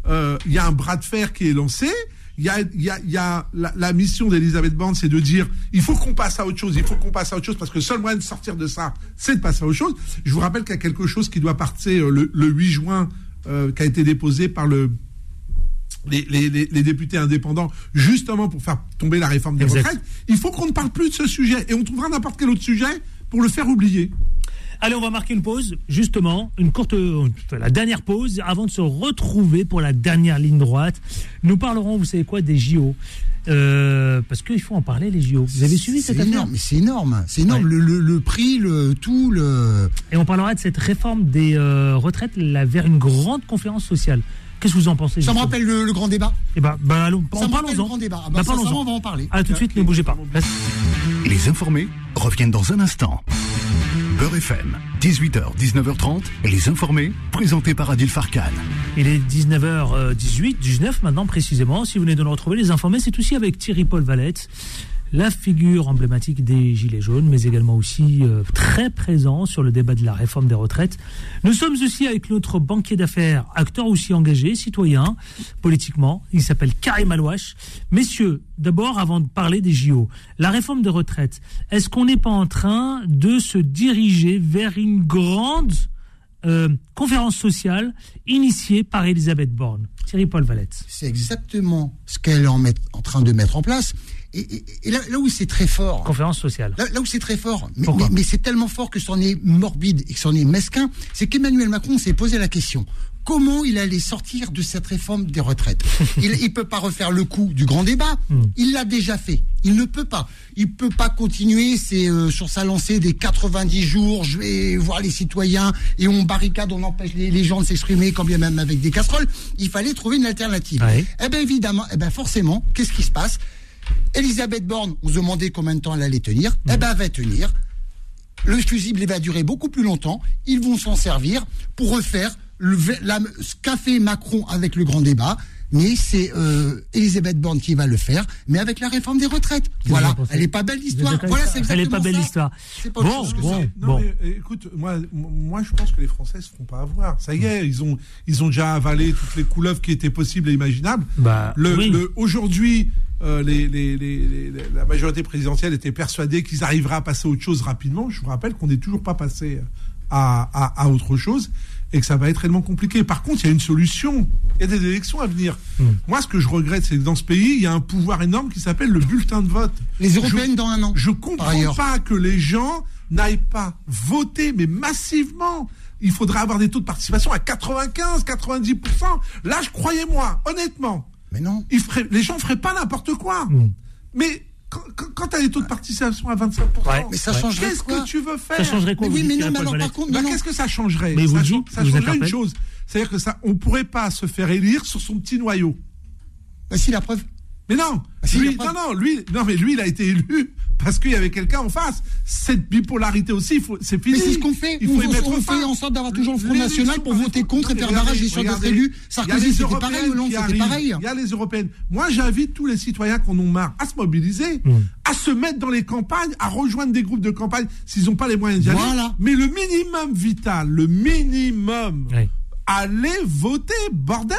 euh, il y a un bras de fer qui est lancé. Il y a, il y a, il y a la, la mission d'Elisabeth Borne, c'est de dire il faut qu'on passe à autre chose, il faut qu'on passe à autre chose, parce que le seul moyen de sortir de ça, c'est de passer à autre chose. Je vous rappelle qu'il y a quelque chose qui doit partir euh, le, le 8 juin, euh, qui a été déposé par le, les, les- les- les députés indépendants, justement pour faire tomber la réforme des Exact. retraites. Il faut qu'on ne parle plus de ce sujet et on trouvera n'importe quel autre sujet pour le faire oublier. Allez, on va marquer une pause, justement, une courte, euh, la dernière pause, avant de se retrouver pour la dernière ligne droite. Nous parlerons, vous savez quoi, des JO. Euh, parce qu'il faut en parler, les JO. Vous avez suivi cette affaire? énorme, mais c'est énorme. C'est énorme. Le, le- le prix, le tout, le. Et on parlera de cette réforme des euh, retraites là, vers une grande conférence sociale. Qu'est-ce que vous en pensez Ça me rappelle le, le grand débat. Eh ben, ben, allons, Ça en me rappelle le grand débat. Ah Ben, bah, parlons-en. sincèrement, on va en parler. À tout de suite, ne bougez pas. Les informés reviennent dans un instant. Beurre FM, 18h, 19h30, les informés, présentés par Adil Farkan. Il est 19h18, 19 maintenant précisément. Si vous venez de nous retrouver, les informés, c'est aussi avec Thierry Paul Valette, la figure emblématique des Gilets jaunes, mais également aussi euh, très présent sur le débat de la réforme des retraites. Nous sommes aussi avec notre banquier d'affaires, acteur aussi engagé, citoyen, politiquement. Il s'appelle Karim Alouache. Messieurs, d'abord, avant de parler des JO, la réforme des retraites, est-ce qu'on n'est pas en train de se diriger vers une grande euh, conférence sociale initiée par Elisabeth Borne? Thierry Paul Valette. C'est exactement ce qu'elle est en, en train de mettre en place. Et, et- et là, là où c'est très fort. Conférence sociale. Là, là où c'est très fort, mais, Pourquoi mais- mais c'est tellement fort que c'en est morbide et que c'en est mesquin, c'est qu'Emmanuel Macron s'est posé la question. Comment il allait sortir de cette réforme des retraites? Il ne peut pas refaire le coup du grand débat. [LAUGHS] Il l'a déjà fait. Il ne peut pas. Il peut pas continuer c'est, euh, sur sa lancée des 90 jours. Je vais voir les citoyens et on barricade, on empêche les, les gens de s'exprimer, quand bien même avec des casseroles. Il fallait trouver une alternative. Ouais. Eh bien évidemment, eh ben forcément, qu'est-ce qui se passe? Elisabeth Borne, on se demandait combien de temps elle allait tenir. Eh ben, elle va tenir. Le fusible il va durer beaucoup plus longtemps. Ils vont s'en servir pour refaire le, la- ce qu'a fait Macron avec le grand débat. Mais c'est euh, Elisabeth Borne qui va le faire, mais avec la réforme des retraites. Voilà, vous elle est pas belle Vous l'histoire. Voilà, c'est ça Elle est pas belle ça. l'histoire. C'est pas autre Bon, bon, ça. Non, bon. mais, écoute, moi, moi, je pense que les Français se feront pas avoir. Ça y est, ils ont, ils ont déjà avalé toutes les couleuvres qui étaient possibles et imaginables. Bah, Le, oui. le- aujourd'hui, euh, les, les- les- les- la majorité présidentielle était persuadée qu'ils arriveraient à passer à autre chose rapidement. Je vous rappelle qu'on n'est toujours pas passé à, à- à autre chose et que ça va être réellement compliqué. Par contre, il y a une solution. Il y a des élections à venir. Hmm. Moi, ce que je regrette, c'est que dans ce pays, il y a un pouvoir énorme qui s'appelle le bulletin de vote. Les européennes Je- dans un an. Je comprends pas que les gens n'aillent pas voter, mais massivement. Il faudrait avoir des taux de participation à 95, 90%. Là, je croyais moi, honnêtement. Mais non. Ils feraient, les gens feraient pas n'importe quoi. Mm. Mais quand, quand, tu as des taux de participation à 25%, Ouais. Mais ça changerait qu'est-ce quoi que tu veux faire Ça changerait quoi Mais oui, vous mais non, mais alors par contre, Bah. Qu'est-ce que ça changerait Mais vous ça, dites, ça vous changerait une chose. C'est-à-dire que ça, on pourrait pas se faire élire sur son petit noyau. Bah, si la preuve. Mais non, Ah, si, lui, non, non, lui, non, mais lui, il a été élu parce qu'il y avait quelqu'un en face. Cette bipolarité aussi, c'est fini. Mais c'est ce qu'on fait. Il faut mettre on fin. fait en sorte d'avoir toujours le Front National pour voter contre et faire barrage et sur d'autres élus. Sarkozy, c'était pareil. Hollande, c'était pareil. Il y a les européennes. Moi, j'invite tous les citoyens qu'on en marre à se mobiliser, Hmm. à se mettre dans les campagnes, à rejoindre des groupes de campagne s'ils n'ont pas les moyens d'y aller. Voilà. Mais le minimum vital, le minimum. Allez voter, bordel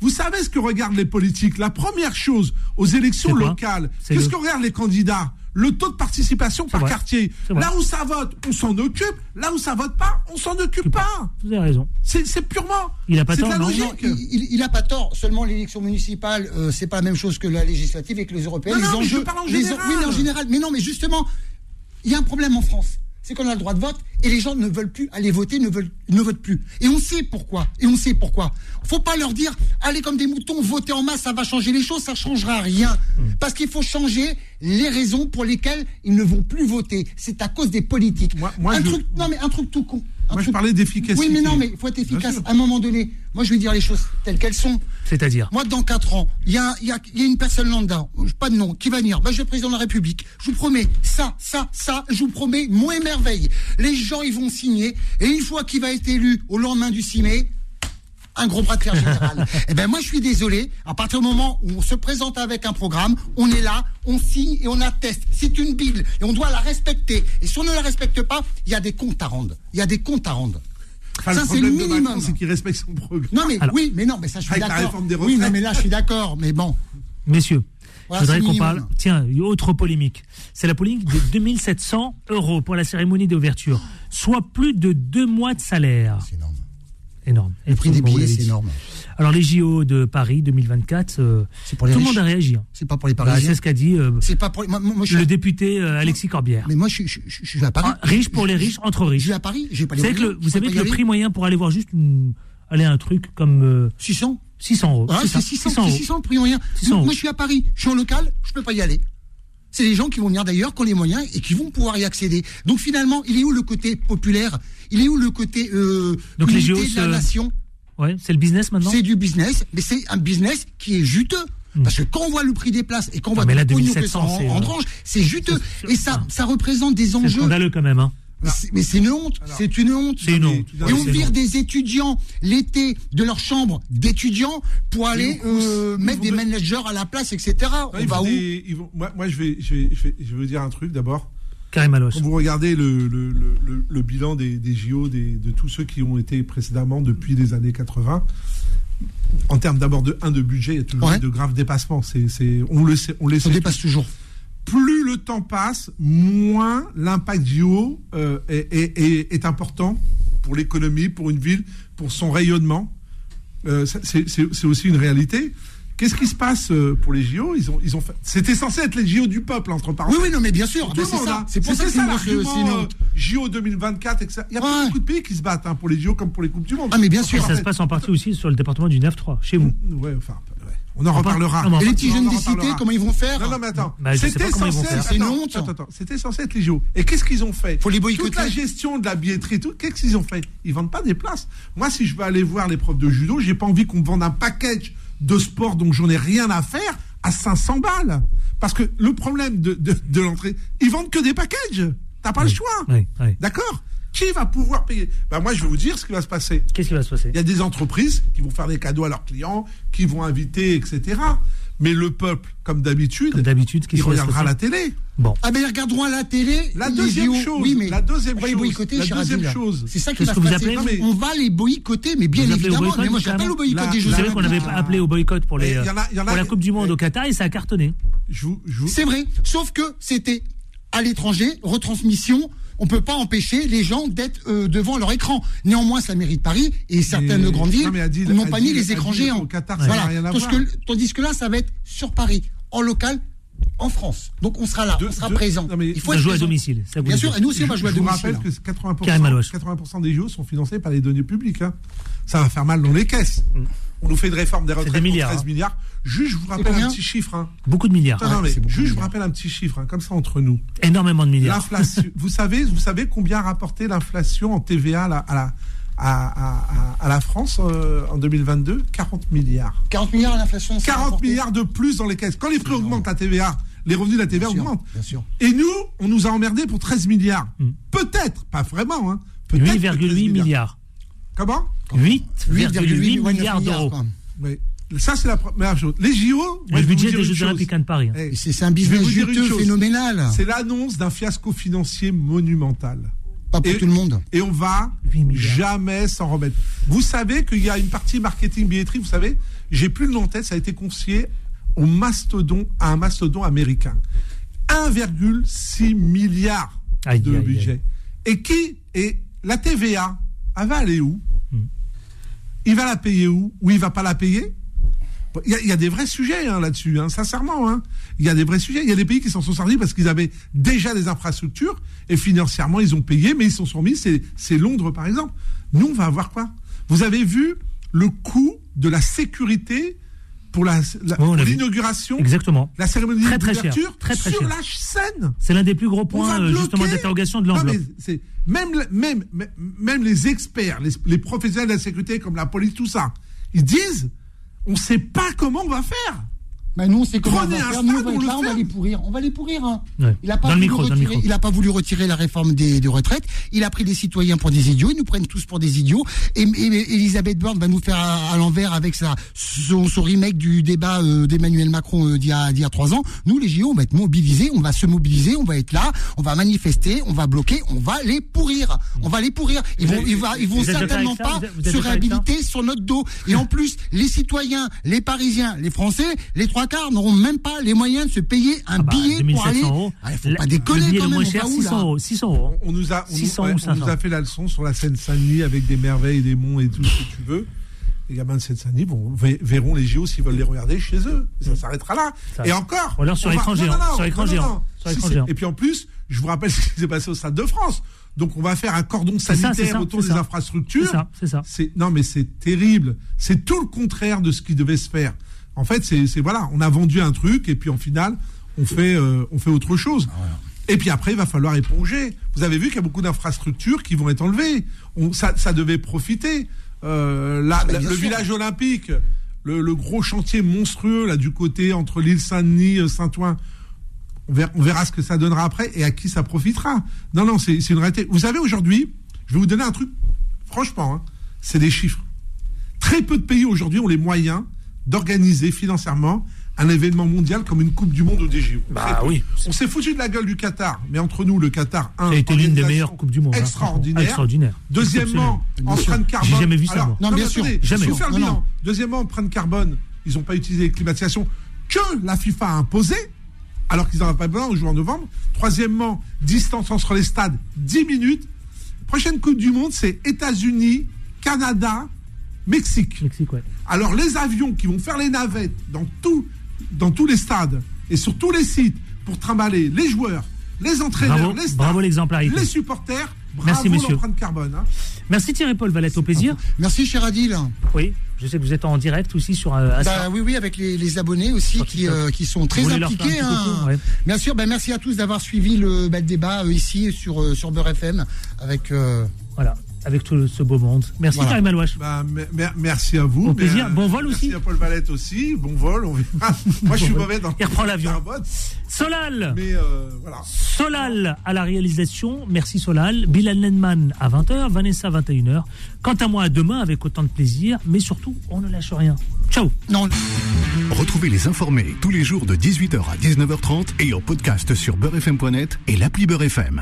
Vous savez ce que regardent les politiques? La première chose aux élections locales, qu'est-ce que regardent les candidats? Le taux de participation par vrai. quartier. Là où ça vote, on s'en occupe. Là où ça vote pas, on s'en occupe pas. Vous avez raison. C'est purement. Il a pas tort, la non logique. Non, il, il- il a pas tort. Seulement l'élection municipale, euh, c'est pas la même chose que la législative et que les européennes. Non, les non, mais je parle en les général. oui, mais en général. Mais non, mais justement, il y a un problème en France. C'est qu'on a le droit de vote et les gens ne veulent plus aller voter, ne veulent ne votent plus. Et on sait pourquoi. Et on sait pourquoi. Faut pas leur dire allez comme des moutons, votez en masse, ça va changer les choses, ça changera rien. Hmm. Parce qu'il faut changer les raisons pour lesquelles ils ne vont plus voter. C'est à cause des politiques. moi, un je- truc, non mais un truc tout con. Moi, je parlais d'efficacité. Oui, mais non, mais il faut être efficace. À un moment donné, moi, je vais dire les choses telles qu'elles sont. C'est-à-dire Moi, dans 4 ans, il y a, il y, a, il y a une personne lambda, pas de nom, qui va venir. Ben, je vais être président de la République. Je vous promets ça, ça, ça. Je vous promets mon émerveille. Les gens, ils vont signer. Et une fois qu'il va être élu au lendemain du 6 mai, un gros bras de fer général. [LAUGHS] Eh ben moi je suis désolé. À partir du moment où on se présente avec un programme, on est là, on signe et on atteste. C'est une bible et on doit la respecter. Et si on ne la respecte pas, il y a des comptes à rendre. Il y a des comptes à rendre. Enfin, ça c'est le minimum. C'est qu'il respecte son programme. Non mais oui, mais non, mais ça je suis d'accord. Oui, non mais là je suis d'accord. Mais bon. Messieurs, Voilà, je voudrais qu'on parle. Tiens, une autre polémique. C'est la polémique de 2700 euros pour la cérémonie d'ouverture, soit plus de deux mois de salaire. C'est énorme. Le prix des billets, c'est énorme. Alors les JO de Paris 2024, euh, pour tout le monde a réagi. hein. C'est pas pour les Bah, Parisiens. c'est ce qu'a dit euh, pas pour les- moi, je le à- député euh, Alexis Corbière. Mais moi je, je, je- je suis à Paris. Ah, riche pour les riches, entre Je riches. suis à Paris, j'ai pas les Vous savez que le, moyens, vous je savez que le prix moyen pour aller voir juste une- aller à un truc comme euh, 600 600 euros. Ouais, c'est c'est ça, 600, 600 c'est euros. 600 le prix moyen. 600 moi, je suis à Paris, je suis en local, je peux pas y aller. C'est les gens qui vont venir d'ailleurs, qui ont les moyens et qui vont pouvoir y accéder. Donc finalement, il est où le côté populaire? Il est où le côté euh, Donc les de la se- nation? Ouais, c'est le business maintenant? C'est du business, mais c'est un business qui est juteux. Parce que quand on voit le prix des places et quand on voit Hmm. mais là, le pognon que 2700, ça en- c'est, euh, c'est juteux. Et ça, ça représente des C'est enjeux. scandaleux quand même. Hein. Mais c'est- Mais c'est une honte, c'est une honte. C'est une honte. Et on vire honte. des étudiants l'été de leur chambre d'étudiants pour aller euh, mettre des managers à la place, etc. On va où des- vont- moi, moi, je vais, je vais, je vais, je vais vous dire un truc d'abord. Karim Alos. Quand vous regardez le, le, le, le- le bilan des, des JO, des, de tous ceux qui ont été précédemment depuis les années 80, en termes d'abord de un de budget, il y a toujours Ouais. de graves dépassements. C'est, on le sait, on les Ça sait dépasse toujours. Plus le temps passe, moins l'impact JO euh, est, est- est- est important pour l'économie, pour une ville, pour son rayonnement. Euh, ça, c'est aussi une réalité. Qu'est-ce qui se passe euh, pour les JO Ils ont, ils ont fait- C'était censé être les JO du peuple, entre Oui, parenthèses. oui, non, mais bien sûr. C'est monde, ça. hein. C'est pour ça grosse- l'argument, euh. JO 2024, etc. Il y a pas beaucoup de pays qui se battent hein, pour les JO comme pour les Coupes du Monde. Ah, mais bien Et sûr. ça se passe en partie aussi sur le département du 9-3, chez vous. Ouais, enfin. On en reparlera. Non, Et les petits jeunes des cités, comment ils vont faire Non, non, mais attends. Bah, C'était censé- censé être les JO. Et qu'est-ce qu'ils ont fait Faut les boycotter. Toute la gestion de la billetterie, et tout, qu'est-ce qu'ils ont fait Ils vendent pas des places. Moi, si je veux aller voir les profs de judo, j'ai pas envie qu'on me vende un package de sport dont j'en ai rien à faire à 500 balles. Parce que le problème de, de, de l'entrée, ils vendent que des packages. T'as pas le choix. Oui, oui. D'accord Qui va pouvoir payer? Ben Moi, je vais vous dire ce qui va se passer. Qu'est-ce qui va se passer? Il y a des entreprises qui vont faire des cadeaux à leurs clients, qui vont inviter, etc. Mais le peuple, comme d'habitude, Comme d'habitude, qu'est-ce il qui va se regardera la télé. Bon. Ah ben ils regarderont à la télé. La deuxième chose, oui, mais la deuxième on va les chose, boycotter, la deuxième chose. C'est ça qui C'est va ce se que vous passer. appelez- On va les boycotter, mais bien évidemment. boycott, Mais moi, j'appelle au boycott des Jeux Vous savez qu'on avait appelé au boycott pour, les, pour la Coupe du Monde au Qatar et ça a cartonné. C'est vrai, sauf que c'était à l'étranger, retransmission. On peut pas empêcher les gens d'être euh, devant leur écran. Néanmoins, ça mérite Paris et certaines Mais- grandes villes n'ont pas mis les écrans géants. Qatar, voilà. Tandis que, tandis que là, ça va être sur Paris, en local, en France. Donc on sera là, De- on sera de- présent. non, mais Il faut jouer à domicile. ça vous Bien sûr, et nous aussi, on va je jouer à vous domicile. rappelle que 80%, Karim Alouache. 80% des JO sont financés par les données publiques. hein. Ça va faire mal dans les caisses. On nous fait une réforme des retraites des milliards, pour 13 hein. milliards. Juste, je vous rappelle un petit chiffre. Hein. Beaucoup de milliards. Non, mais juste, je vous rappelle un petit chiffre, hein, comme ça entre nous. Énormément de milliards. L'inflation. [LAUGHS] vous savez, vous savez combien a rapporté l'inflation en TVA à la, à la, à, à- à- à la France euh, en 2022 40 milliards. 40 milliards à l'inflation. ça 40 rapporte. milliards de plus dans les caisses. Quand les prix augmentent, la TVA, les revenus de la TVA Bien sûr, augmentent. bien sûr. Et nous, on nous a emmerdés pour 13 milliards. Hmm. Peut-être, pas vraiment. Hein. Peut-être que 13 8,8 milliards. Comment? 8,8 milliards d'euros. Oui. Ça, c'est la première chose. Les JO. Le budget des Jeux. Olympiques de Paris. hein. C'est un business juteux phénoménal. C'est l'annonce d'un fiasco financier monumental. Pas pour Et- tout le monde. Et on va 8 milliards. jamais s'en remettre. Vous savez qu'il y a une partie marketing billetterie, vous savez, j'ai plus le nom en tête, ça a été confié au mastodon, à un mastodon américain. 1,6 milliard Aïe, de aïe, aïe. budget. Et qui Et la TVA, elle va aller où? Hmm. Il va la payer où? Ou il va pas la payer? Il y, a des vrais sujets hein, là-dessus, hein, sincèrement. Hein. Il y a des vrais sujets. Il y a des pays qui s'en sont sortis parce qu'ils avaient déjà des infrastructures et financièrement ils ont payé, mais ils s'en sont remis. C'est Londres par exemple. Nous, on va avoir quoi? Vous avez vu le coût de la sécurité pour l'inauguration, exactement, la cérémonie d'ouverture sur la scène. C'est l'un des plus gros points euh, justement d'interrogation de l'enveloppe. Même, même, même les experts, les, les professionnels de la sécurité comme la police, tout ça, ils disent, on ne sait pas comment on va faire. Mais nous, c'est comment on va faire. Nous, on va, on va les pourrir. On va les pourrir. Hein. Il n'a pas, pas, voulu retirer la réforme des, retraites. Il a pris des citoyens pour des idiots. Ils nous prennent tous pour des idiots. Et, Elisabeth Borne va nous faire à, l'envers avec sa, son, remake du débat euh, d'Emmanuel Macron euh, d'il y, a, trois ans. Nous, les JO, on va être mobilisés. On va se mobiliser. On va être là. On va manifester. On va bloquer. On va les pourrir. On va les pourrir. Ils vont, ils, ils vont certainement pas se réhabiliter sur notre dos. Et en plus, les citoyens, les Parisiens, les Français, les trois n'auront même pas les moyens de se payer un ah bah, billet pour aller. Euros. Ah, faut pas déconner quand même. on 600 euros. 600 euros. On, nous a, on, nous a fait la leçon sur la Seine-Saint-Denis avec des merveilles, des monts et tout ce que tu veux. Les gamins de Seine-Saint-Denis verront les JO s'ils veulent les regarder chez eux. Ça s'arrêtera là. et encore. Ou alors sur écran géant. Sur écran géant. Et puis en plus, je vous rappelle [LAUGHS] ce qui s'est passé au Stade de France. Donc on va faire un cordon sanitaire autour des infrastructures. C'est ça. C'est non mais c'est terrible. C'est tout le contraire de ce qui devait se faire. En fait, c'est voilà, on a vendu un truc et puis en final, on fait, euh, on fait autre chose. Ah et puis après, il va falloir éponger. Vous avez vu qu'il y a beaucoup d'infrastructures qui vont être enlevées. On, ça, ça devait profiter. Euh, ah, le village olympique, le, gros chantier monstrueux là du côté entre l'île Saint-Denis, euh, Saint-Ouen. On verra, on verra, ce que ça donnera après et à qui ça profitera. Non, non, c'est une réalité. Vous savez, aujourd'hui, je vais vous donner un truc, franchement, hein, c'est des chiffres. Très peu de pays aujourd'hui ont les moyens d'organiser financièrement un événement mondial comme une Coupe du Monde au DG. Bah oui. On s'est foutu de la gueule du Qatar, mais entre nous, le Qatar, un. Ça a été l'une des meilleures Coupes du Monde. Hein, extraordinaire. extraordinaire. Deuxièmement, empreinte carbone. J'ai jamais vu ça. non, bien sûr. Jamais. Faire le bilan. Deuxièmement, empreinte carbone. Ils n'ont pas utilisé les climatisations que la FIFA a imposé, alors qu'ils n'en avaient pas besoin au jour en novembre. Troisièmement, distance entre les stades, 10 minutes. Prochaine Coupe du Monde, c'est États-Unis, Canada, Mexique. Mexique ouais. Alors les avions qui vont faire les navettes dans, tout, dans tous les stades et sur tous les sites pour trimballer les joueurs, les entraîneurs, les, stars, les supporters, bravo Merci, monsieur. carbone. Hein. Merci Thierry-Paul Valette, au plaisir. Merci cher Adil. Oui, je sais que vous êtes en direct aussi sur euh, bah, Oui, oui, avec les, abonnés aussi qui, euh, qui, sont très impliqués. Hein. Bien sûr, bah, merci à tous d'avoir suivi le, bah, débat euh, ici sur, sur Beurre FM avec... Voilà avec tout ce beau monde. Merci Karim Alouache. Bah, merci à vous. Au plaisir. Bon vol aussi. Merci à Paul Valette aussi. Bon vol. [LAUGHS] Moi, je suis mauvais dans. Il reprend l'avion. Solal. Mais euh, voilà. Solal à la réalisation. Merci Solal. Bilal Nenman à 20h, Vanessa à 21h. Quant à moi, à demain avec autant de plaisir. Mais surtout, on ne lâche rien. Ciao. Non. Retrouvez les informés tous les jours de 18h à 19h30 et en podcast sur beurrefm.net et l'appli Beurrefm.